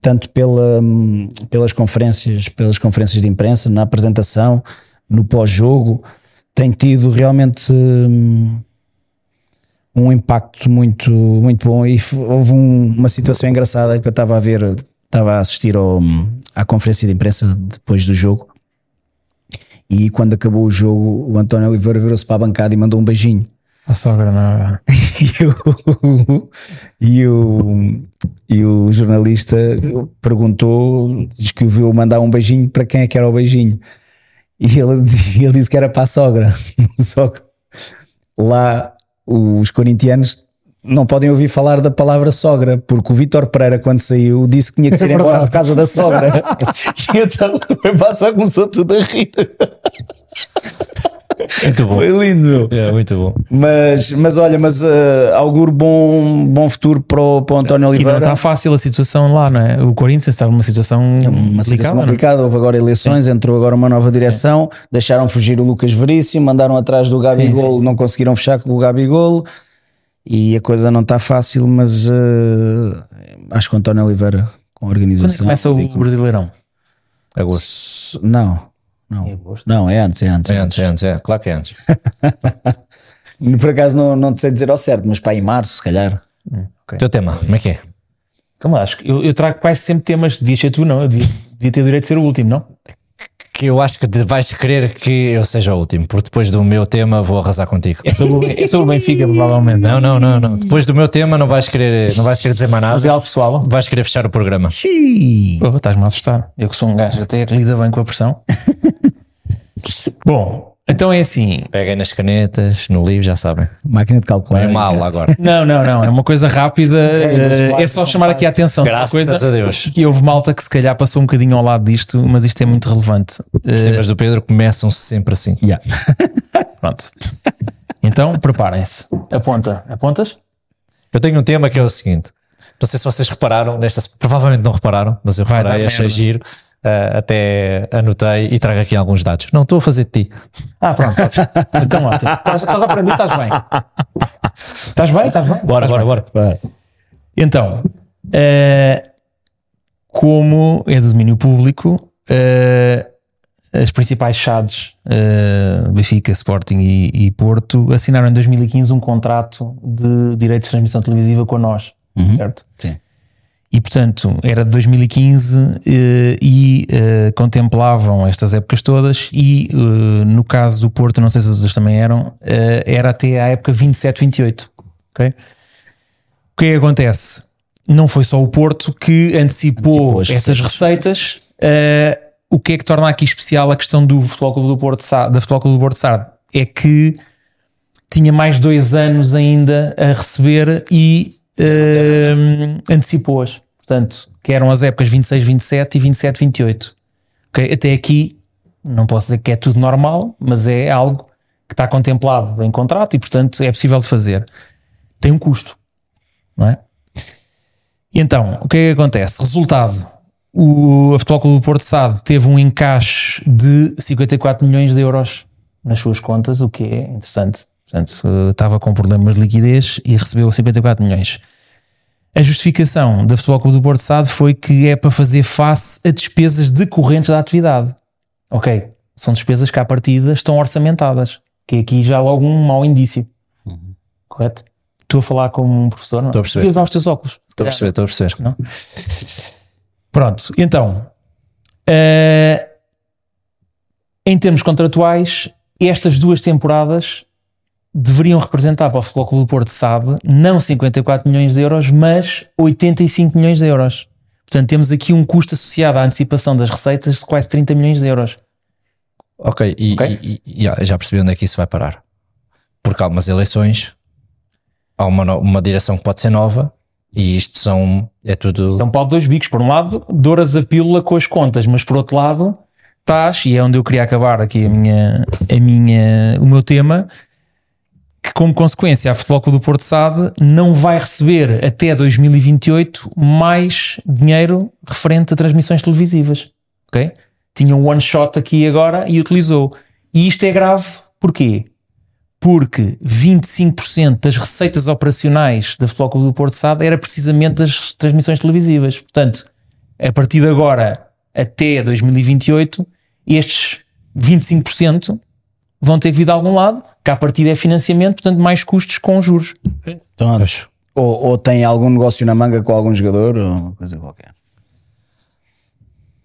tanto pela, hum, pelas conferências, pelas conferências de imprensa, na apresentação, no pós-jogo, tem tido realmente hum, um impacto muito, muito bom. E houve um- uma situação engraçada que eu estava a ver, estava a assistir ao, à conferência de imprensa depois do jogo. E quando acabou o jogo, o António Oliveira virou-se para a bancada e mandou um beijinho. A sogra, não. E o, e o, e o jornalista perguntou, diz que o viu mandar um beijinho para quem é que era o beijinho. E ele, ele disse que era para a sogra. Só que lá os corintianos não podem ouvir falar da palavra sogra, porque o Vítor Pereira, quando saiu, disse que tinha que ser embora por causa da sogra. e então o só começou tudo a rir. Muito bom. Foi lindo, meu. É, muito bom. Mas, mas olha, mas eh, auguro bom, bom futuro para o, para o António E não Oliveira. está fácil a situação lá, não é? O Corinthians estava numa situação uma delicada. situação é? complicada, houve agora eleições, entrou agora uma nova direção, deixaram fugir o Lucas Veríssimo, mandaram atrás do Gabigol, não conseguiram fechar com o Gabigol e a coisa não está fácil, mas eh, acho que o António Oliveira com a Quando é que organização. começa o Brasileirão? Agosto. Não, não, não, é antes, é antes. É antes, é antes, é. Claro que é antes. Por acaso não, não te sei dizer ao certo, mas para em março, se calhar. Teu tema, como é que é? Então acho que eu, eu trago quase sempre temas. Devias ser tu, não? Eu devia, devia ter o direito de ser o último, não? Que eu acho que vais querer que eu seja o último, porque depois do meu tema vou arrasar contigo. É sobre, o- é sobre o Benfica, provavelmente. Não, não, não, não. Depois do meu tema não vais querer, não vais querer dizer mais Mas nada. é algo pessoal. Vais querer fechar o programa. Pô, Estás-me a assustar. Eu que sou um gajo até que lida bem com a pressão. Bom, então é assim. Peguem nas canetas, no livro, já sabem. Máquina de calcular. É mal agora. Não, não, não. É uma coisa rápida. eh, é só chamar aqui a atenção. Graças coisa a Deus. que houve malta que se calhar passou um bocadinho ao lado disto, mas isto é muito relevante. Os Eh, temas do Pedro começam sempre assim. Yeah. pronto. Então, preparem-se. Aponta. Apontas? Eu tenho um tema que é o seguinte: não sei se vocês repararam, nesta, provavelmente não repararam, mas eu Vai reparei, achei merda. giro, ah, até anotei e trago aqui alguns dados. Não estou a fazer de ti. Ah, pronto. Então, ótimo. Estás, estás a aprender, estás bem. Estás bem? Estás bem? Bora, Estás bora, bem. bora. Então, eh, como é do domínio público, eh, as principais SADs, Benfica, Sporting e, e Porto, assinaram em 2015 um contrato de direitos de transmissão televisiva com nós, certo? Sim. E portanto era de 2015 eh, e eh, contemplavam estas épocas todas. E eh, no caso do Porto, não sei se as outras também eram, eh, era até à época 27-28. Ok? O que é que acontece? Não foi só o Porto que antecipou, Antecipou as estas receitas. eh, o que é que torna aqui especial a questão do Futebol Clube do Porto, Sa- da Futebol Clube do Porto Sard? É que tinha mais dois anos ainda a receber e hum, antecipou-as. Portanto, que eram as épocas 26, 27 e 27, 28. Ok? Até aqui, não posso dizer que é tudo normal, mas é algo que está contemplado em contrato e, portanto, é possível de fazer. Tem um custo, não é? E então, o que é que acontece? Resultado: o a Futebol Clube do Porto Sade teve um encaixe de 54 milhões de euros nas suas contas, o que é interessante. Portanto, estava com problemas de liquidez e recebeu 54 milhões. A justificação da Futebol Clube do Porto Sade foi que é para fazer face a despesas decorrentes da atividade. Ok, são despesas que à partida estão orçamentadas, que é aqui já logo um mau indício. Correto? Estou a falar como um professor, não é? Estou a perceber. Usar os teus óculos. Estou a perceber, estou a perceber. Pronto, então, eh, em termos contratuais, estas duas temporadas deveriam representar para o Futebol Clube do Porto SAD não 54 milhões de euros, mas 85 milhões de euros. Portanto, temos aqui um custo associado à antecipação das receitas de quase 30 milhões de euros. Ok, e, Ok. e- e- já, já percebi onde é que isso vai parar. Porque há umas eleições, há uma, uma direção que pode ser nova e isto são. É tudo. Então, pau de dois bicos. Por um lado, douras a pílula com as contas, mas por outro lado, estás, e é onde eu queria acabar aqui a minha, a minha, o meu tema, que como consequência a Futebol Clube do Porto Sade não vai receber até 2028 mais dinheiro referente a transmissões televisivas. ok? Tinha um one shot aqui agora e utilizou. E isto é grave, porquê? Porque 25% das receitas operacionais da Futebol Clube do Porto SAD era precisamente das transmissões televisivas. Portanto, a partir de agora até 2028, estes 25% vão ter que vir de algum lado, que a partir é financiamento, portanto, mais custos com juros. Então, ou, ou tem algum negócio na manga com algum jogador ou coisa qualquer.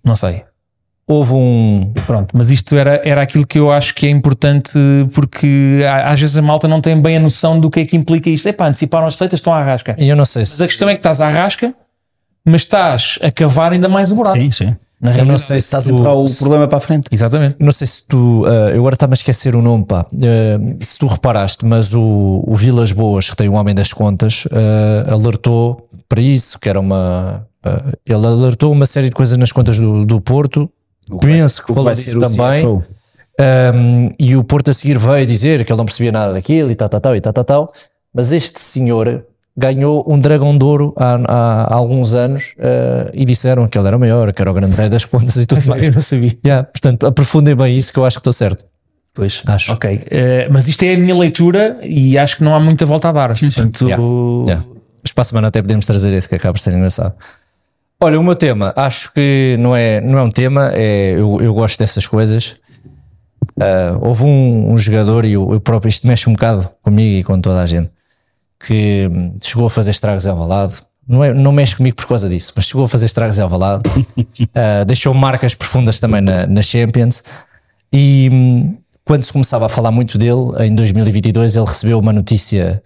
Não sei. Houve um. Pronto, mas isto era, era aquilo que eu acho que é importante porque às vezes a malta não tem bem a noção do que é que implica isto. Epá, anteciparam as receitas, estão à rasca. E eu não sei Mas se. a questão é que estás à rasca, mas estás a cavar ainda mais o buraco. Sim, sim. Na Eu não realidade. sei se Estás a empurrar o problema para a frente. Exatamente. Não sei se tu. eh, eu agora estava a esquecer o nome, pá. Eh, se tu reparaste, mas o, o Vilas Boas, que tem o Homem das Contas, eh, alertou para isso, que era uma. ele alertou uma série de coisas nas contas do, do Porto. Penso que O falou disso o também. Um, e o Porto a seguir veio dizer que ele não percebia nada daquilo e tal, tal, tal, e tal, tal, tal. Mas este senhor ganhou um dragão de ouro há, há- há alguns anos uh, e disseram que ele era o maior, que era o grande rei das contas e tudo mais. Eu não sabia. Yeah, portanto, aprofundem bem isso que eu acho que estou certo. Pois, Acho. Ok, Eh, mas isto é a minha leitura e acho que não há muita volta a dar. Portanto, Yeah. Yeah. Mas para a semana até podemos trazer esse que acaba por ser engraçado. Olha, o meu tema, acho que não é, não é um tema, é, eu, eu gosto dessas coisas. Ah, houve um, um jogador, e eu, eu próprio, isto mexe um bocado comigo e com toda a gente, que chegou a fazer estragos em Alvalade. Não, é, não mexe comigo por causa disso, mas chegou a fazer estragos em Alvalade. Ah, deixou marcas profundas também na, na Champions. E hum, quando se começava a falar muito dele, em 2022, ele recebeu uma notícia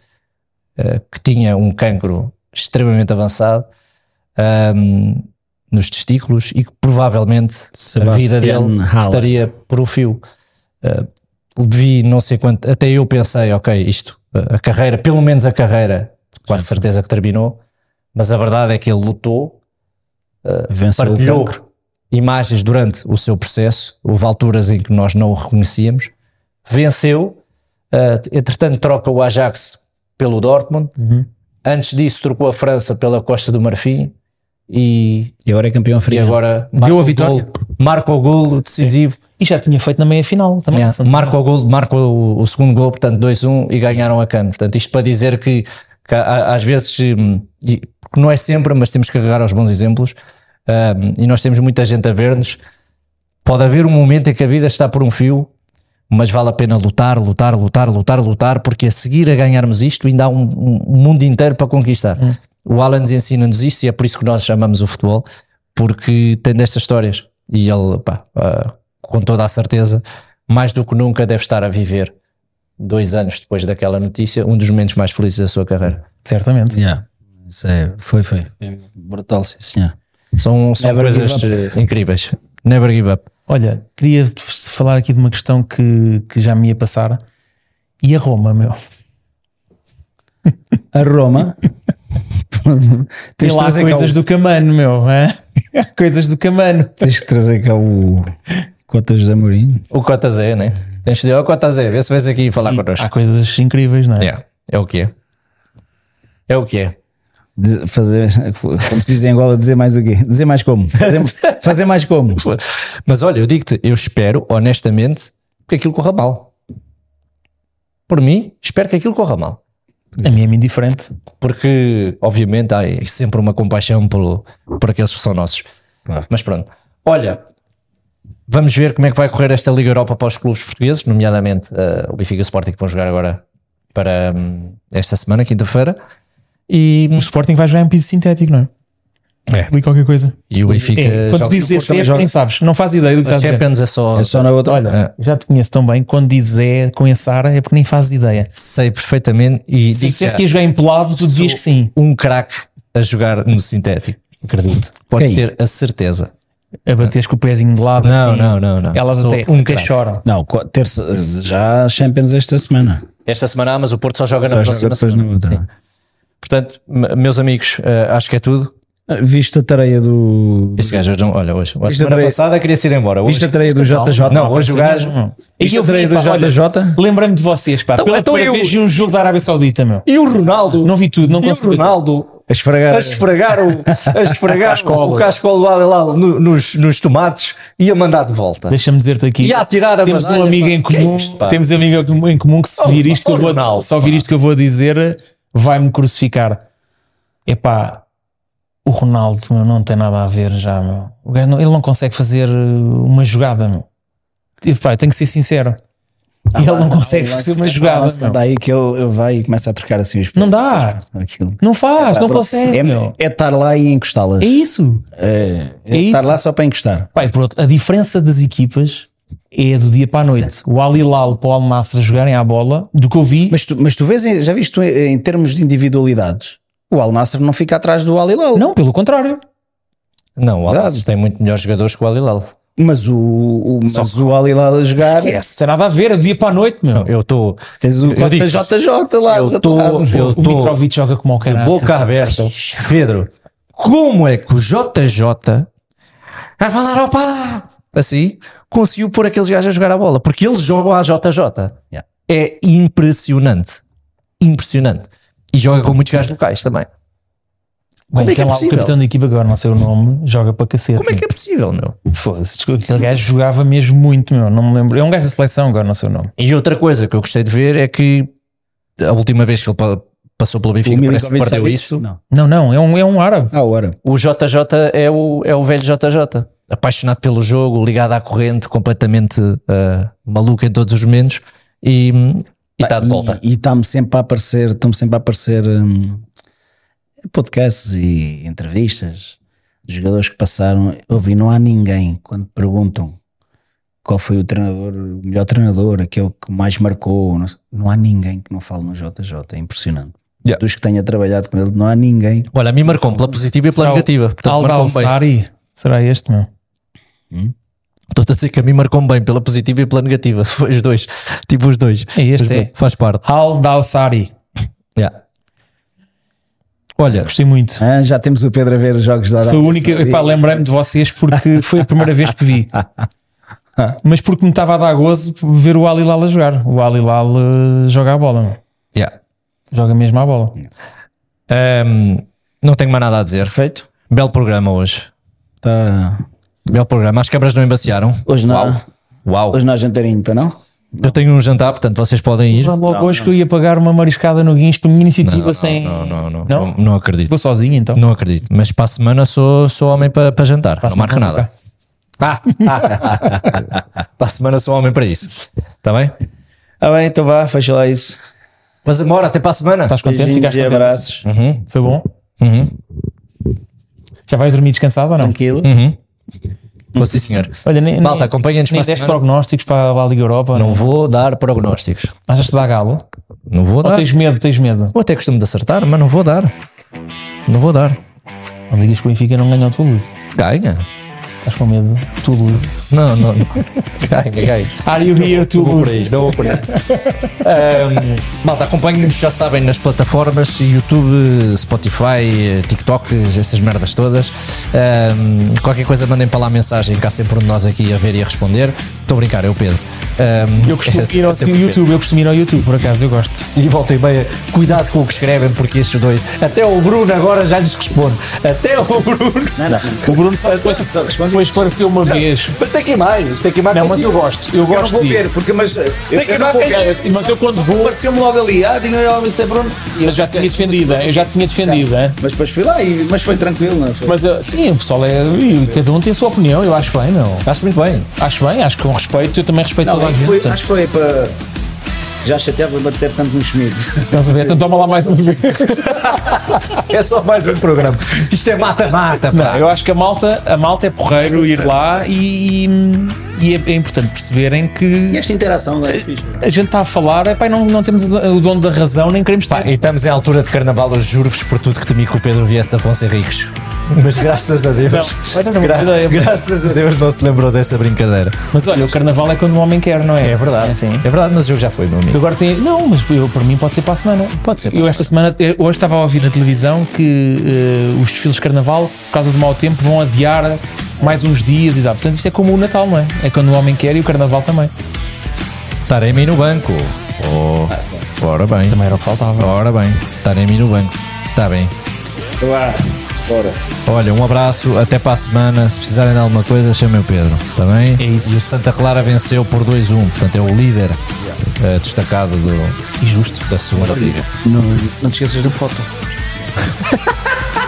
eh, que tinha um cancro extremamente avançado ahm, nos testículos e que provavelmente a vida Sebastian dele Haller. estaria por o fio. Eh, vi não sei quanto, até eu pensei, ok, isto, a carreira, pelo menos a carreira, quase certeza que terminou, mas a verdade é que ele lutou, Venceu o partilhou imagens durante o seu processo, houve alturas em que nós não o reconhecíamos, venceu, eh, entretanto troca o Ajax pelo Dortmund, antes disso trocou a França pela Costa do Marfim e, E agora é campeão e africano. agora Deu marca a o vitória. golo- marca o golo decisivo, E já tinha feito na meia final também. Yeah, marca o gol, marca o, o segundo gol, portanto 2-1 e ganharam a cano. Portanto, isto para dizer que, que às vezes, hum, e- que não é sempre, mas temos que agarrar aos bons exemplos. hum, e nós temos muita gente a ver-nos. Pode haver um momento em que a vida está por um fio, mas vale a pena lutar, lutar, lutar, lutar, lutar, porque a seguir a ganharmos isto ainda há um, um- um mundo inteiro para conquistar. O Alan ensina-nos isso e é por isso que nós chamamos o futebol, porque tem destas histórias. E ele, pá, ah, com toda a certeza, mais do que nunca deve estar a viver, dois anos depois daquela notícia, um dos momentos mais felizes da sua carreira. Certamente. Yeah. Isso é, foi, foi. Foi Brutal, sim, senhor. São, são Never coisas give eh, incríveis. Never give up. Olha, queria falar aqui de uma questão que, que já me ia passar. E a Roma, meu? A Roma. Tem tens, de lá coisas o, do Camano, meu. hã? coisas do Camano. tens que trazer cá o Cota José Mourinho. O Cota Zé, né? Tens de dizer, ó Cota Zé, vê se vês aqui falar connosco. Há coisas incríveis, não é? Yeah, é o que é. É o que é. De- Fazer, como se diz em Angola, dizer mais o quê? Dizer mais como? Fazer, fazer mais como? Mas olha, eu digo-te, eu espero, honestamente, que aquilo corra mal. Por mim, espero que aquilo corra mal. A mim é-me indiferente. Porque, obviamente, há sempre uma compaixão pelo, por aqueles que são nossos. Claro. Mas pronto. Olha, vamos ver como é que vai correr esta Liga Europa para os clubes portugueses, nomeadamente eh, o Benfica Sporting que vão jogar agora para hum, esta semana, quinta-feira. E, O Sporting vai jogar em piso sintético, não é? É. Li qualquer coisa. e o Benfica É, quando dizes esse, joga. nem sabes. Não faz ideia do que estás a dizer. Champions é só, É só na outra. Olha, já te conheço tão bem. Quando dizes é com esse ar, é porque nem fazes ideia. sei perfeitamente e Se dissesse que ia jogar em pelado, tu dizias que sim. um craque a jogar no sintético. Acredito. Podes Quem? ter a certeza. A bateres com o pezinho de lado. Não, assim. não, não, não. Elas Sou até, um até choram. Não, terça, já Champions esta semana. Esta semana, há, mas o Porto só joga na Só joga próxima semana. na. Portanto, me- meus amigos, eh, acho que é tudo. Ah, Viste a tareia do. Este gajo hoje não, olha, hoje. A semana tarefa- passada queria-se ir embora. Hoje, Viste a tareia do JJ? não, hoje o gajo. E Viste a tareia do JJ? Lembrei-me de vocês, pá. Então- Pela então eu- vi um jogo da Arábia Saudita, meu. E o Ronaldo? Não vi tudo, não E o consegui. tudo. Ronaldo A esfregar. a esfregar o, a esfregar o cascolo do Al-Hilal no- nos, nos tomates e a mandar de volta. Deixa-me dizer-te aqui. E a atirar a temos medalha, um amigo em Que é comum. isto, temos um amigo em comum que se Oh, vir isto que oh, eu vou, Ronaldo, só vir isto que eu vou dizer, vai-me crucificar. Epá, o Ronaldo meu, não tem nada a ver já, meu. Não- ele não consegue fazer uh, uma jogada, meu. Epá, eu tenho que ser sincero. ele não consegue fazer uma jogada. meu. Daí que ele, ele vai e começa a trocar assim os. Não dá. Não faz, não Pronto. consegue. É, é estar lá e encostá-las. É isso. É, é É estar isso. lá só para encostar. Pá, por outro, a diferença das equipas é do dia para a noite. O Al Hilal para o Al jogarem à bola, do que eu vi, Mas tu, mas tu vês, já viste em termos de individualidades, o Al Nasser não fica atrás do Al Hilal. não, pelo contrário. Não, o Al-Nassr tem muito melhores jogadores que o Al-Hilal. Mas o, o, mas o Al Hilal a jogar, Esquece, tem nada a ver, é dia para a noite, meu. Eu estou tens o JJ lá. eu tô- eu O tô- Mitrovic joga como o de caralho. boca aberta. Pedro, como é que o JJ a falar opa assim conseguiu pôr aqueles gajos a jogar a bola? Porque eles jogam à JJ. Yeah. É impressionante. Impressionante. E joga com muitos gajos locais também. Bem, Como é que é lá possível? O capitão da equipa, agora não sei o nome, joga para cacete. Como é que é possível, meu? Foda-se, desculpa, aquele gajo jogava mesmo muito, meu. Não me lembro. É um gajo da seleção, agora não sei o nome. E outra coisa que eu gostei de ver é que a última vez que ele pa- passou pelo O Benfica parece que perdeu isso. Não. Não, não, é um, é um árabe. Ah, o árabe. O JJ é o, é o velho JJ. Apaixonado pelo jogo, ligado à corrente, completamente ah, maluco em todos os momentos e está de volta. E está-me sempre a aparecer, estão-me sempre a aparecer hum, podcasts e entrevistas de jogadores que passaram. Eu vi, não há ninguém quando perguntam qual foi o treinador, o melhor treinador, aquele que mais marcou. Não, não há ninguém que não fale no JJ, é impressionante. Yeah. Dos que tenha trabalhado com ele, não há ninguém. Olha, a mim marcou-me pela positiva e pela Será o negativa. Portanto, marcou-me bem. Sari. Será este, meu? Estou-te a dizer que a mim marcou-me bem pela positiva e pela negativa. Foi os dois. Tipo os dois. É este, Mas, é. Faz parte. Al Dawsari. Yeah. Olha, Gostei muito. Ah, já temos o Pedro a ver jogos da Foi a Arábia única. Epá, lembrei-me de vocês porque foi a primeira vez que vi. Mas porque me estava a dar gozo ver o Al Hilal a jogar. O Al Hilal eh, joga a bola, meu. yeah. joga mesmo a bola. Ahm, não tenho mais nada a dizer. Perfeito. Belo programa hoje. Tá. Belo programa. As câmaras não embaciaram. Hoje não. Uau. Uau. Hoje não há jantarinho, tá não? Eu tenho um jantar, portanto vocês podem ir. Logo hoje que eu ia pagar uma mariscada no Guincho para a minha iniciativa sem. Não, não, não, Não? não, não acredito. Vou sozinho então. Não acredito. Mas para a semana sou, sou homem para, para jantar. não marco nada. Ah, para a semana sou homem para isso. Está bem? Ah bem, então vá, fecha lá isso. Mas agora, até para a semana. Estás contente? Beijinhos Ficaste contente? abraços. Foi bom? Uhum. Já vais dormir descansado ou não? Tranquilo. Vou sim, senhor. Olha, nem, Malta, nem, acompanhem-nos nem para a deste semana. prognósticos para a Liga Europa? Não vou dar prognósticos. Achas que dá galo? Não vou Ou dar. tens medo? Tens medo? Eu até costumo de acertar, mas não vou dar. Não vou dar. Não digas que o Benfica não ganhou o Toulouse. Ganha. Estás com medo? Toulouse. Não, não, não. Ganha, ganha. Are you here, Não vou por Toulouse? aí, não vou por aí. Ahm, malta, acompanhem-nos, já sabem, nas plataformas YouTube, Spotify, TikTok, essas merdas todas. Ahm, qualquer coisa, mandem para lá mensagem, há sempre um de nós aqui a ver e a responder. Estou a brincar, é o Pedro. Ahm, Eu costumo é ir ao Pedro. YouTube, eu costumo ir ao YouTube, por acaso, eu gosto. E voltem bem, cuidado com o que escrevem, porque esses dois, até o Bruno agora já lhes responde. Até o Bruno. Não, não. O Bruno só foi, foi esclarecer uma vez. Mas tem que ir mais, tem que ir mais. Não, mas eu gosto, eu Eu não gosto vou de ver, porque mas eu, que eu não vou ver. Mas eu quando vou, Apareceu-me logo ali, ah, aí ao Mr. Bruno. Mas já tinha defendido, eu já tinha defendido? Mas depois fui lá, e, mas foi tranquilo, não foi? Mas uh, sim, o pessoal é. Cada um tem a sua opinião, eu acho bem, meu. Acho muito bem. Acho bem, acho que com respeito, eu também respeito não, toda a gente. foi, portanto, acho que foi para. Já chateava bater tanto no Schmidt. Estás a ver? Então toma lá mais uma vez. É só mais um programa. Isto é mata-mata, pá. Não, eu acho que a malta, a malta é porreiro ir lá e, e, e é, é importante perceberem E que esta interação não é a gente está a falar, epá, não, não temos o dono da razão, nem queremos estar. E estamos em altura de carnaval, eu juro-vos por tudo que temi que o Pedro viesse da Afonso Henriques. Mas graças a Deus, não, gra- graças a Deus não se lembrou dessa brincadeira. Mas olha, o carnaval é quando o homem quer, não é? É verdade, É assim. é verdade, mas o jogo já foi, meu amigo. Agora tem. Não, mas eu, para mim pode ser para a semana. Pode ser para Eu esta semana, eu hoje estava a ouvir na televisão que eh, os desfiles de carnaval, por causa do mau tempo, vão adiar mais uns dias e tal. Portanto, isto é como o Natal, não é? É quando o homem quer e o carnaval também. Taremi no banco. Oh, ora bem. Também era o que faltava. Ora bem, Taremi no banco. Está bem. Vá, bora. Olha, um abraço, até para a semana. Se precisarem de alguma coisa, chamem o Pedro, está bem? É isso. E o Santa Clara venceu por 2-1, portanto é o líder eh, destacado do, e justo da segunda liga. Não, não te esqueças da foto.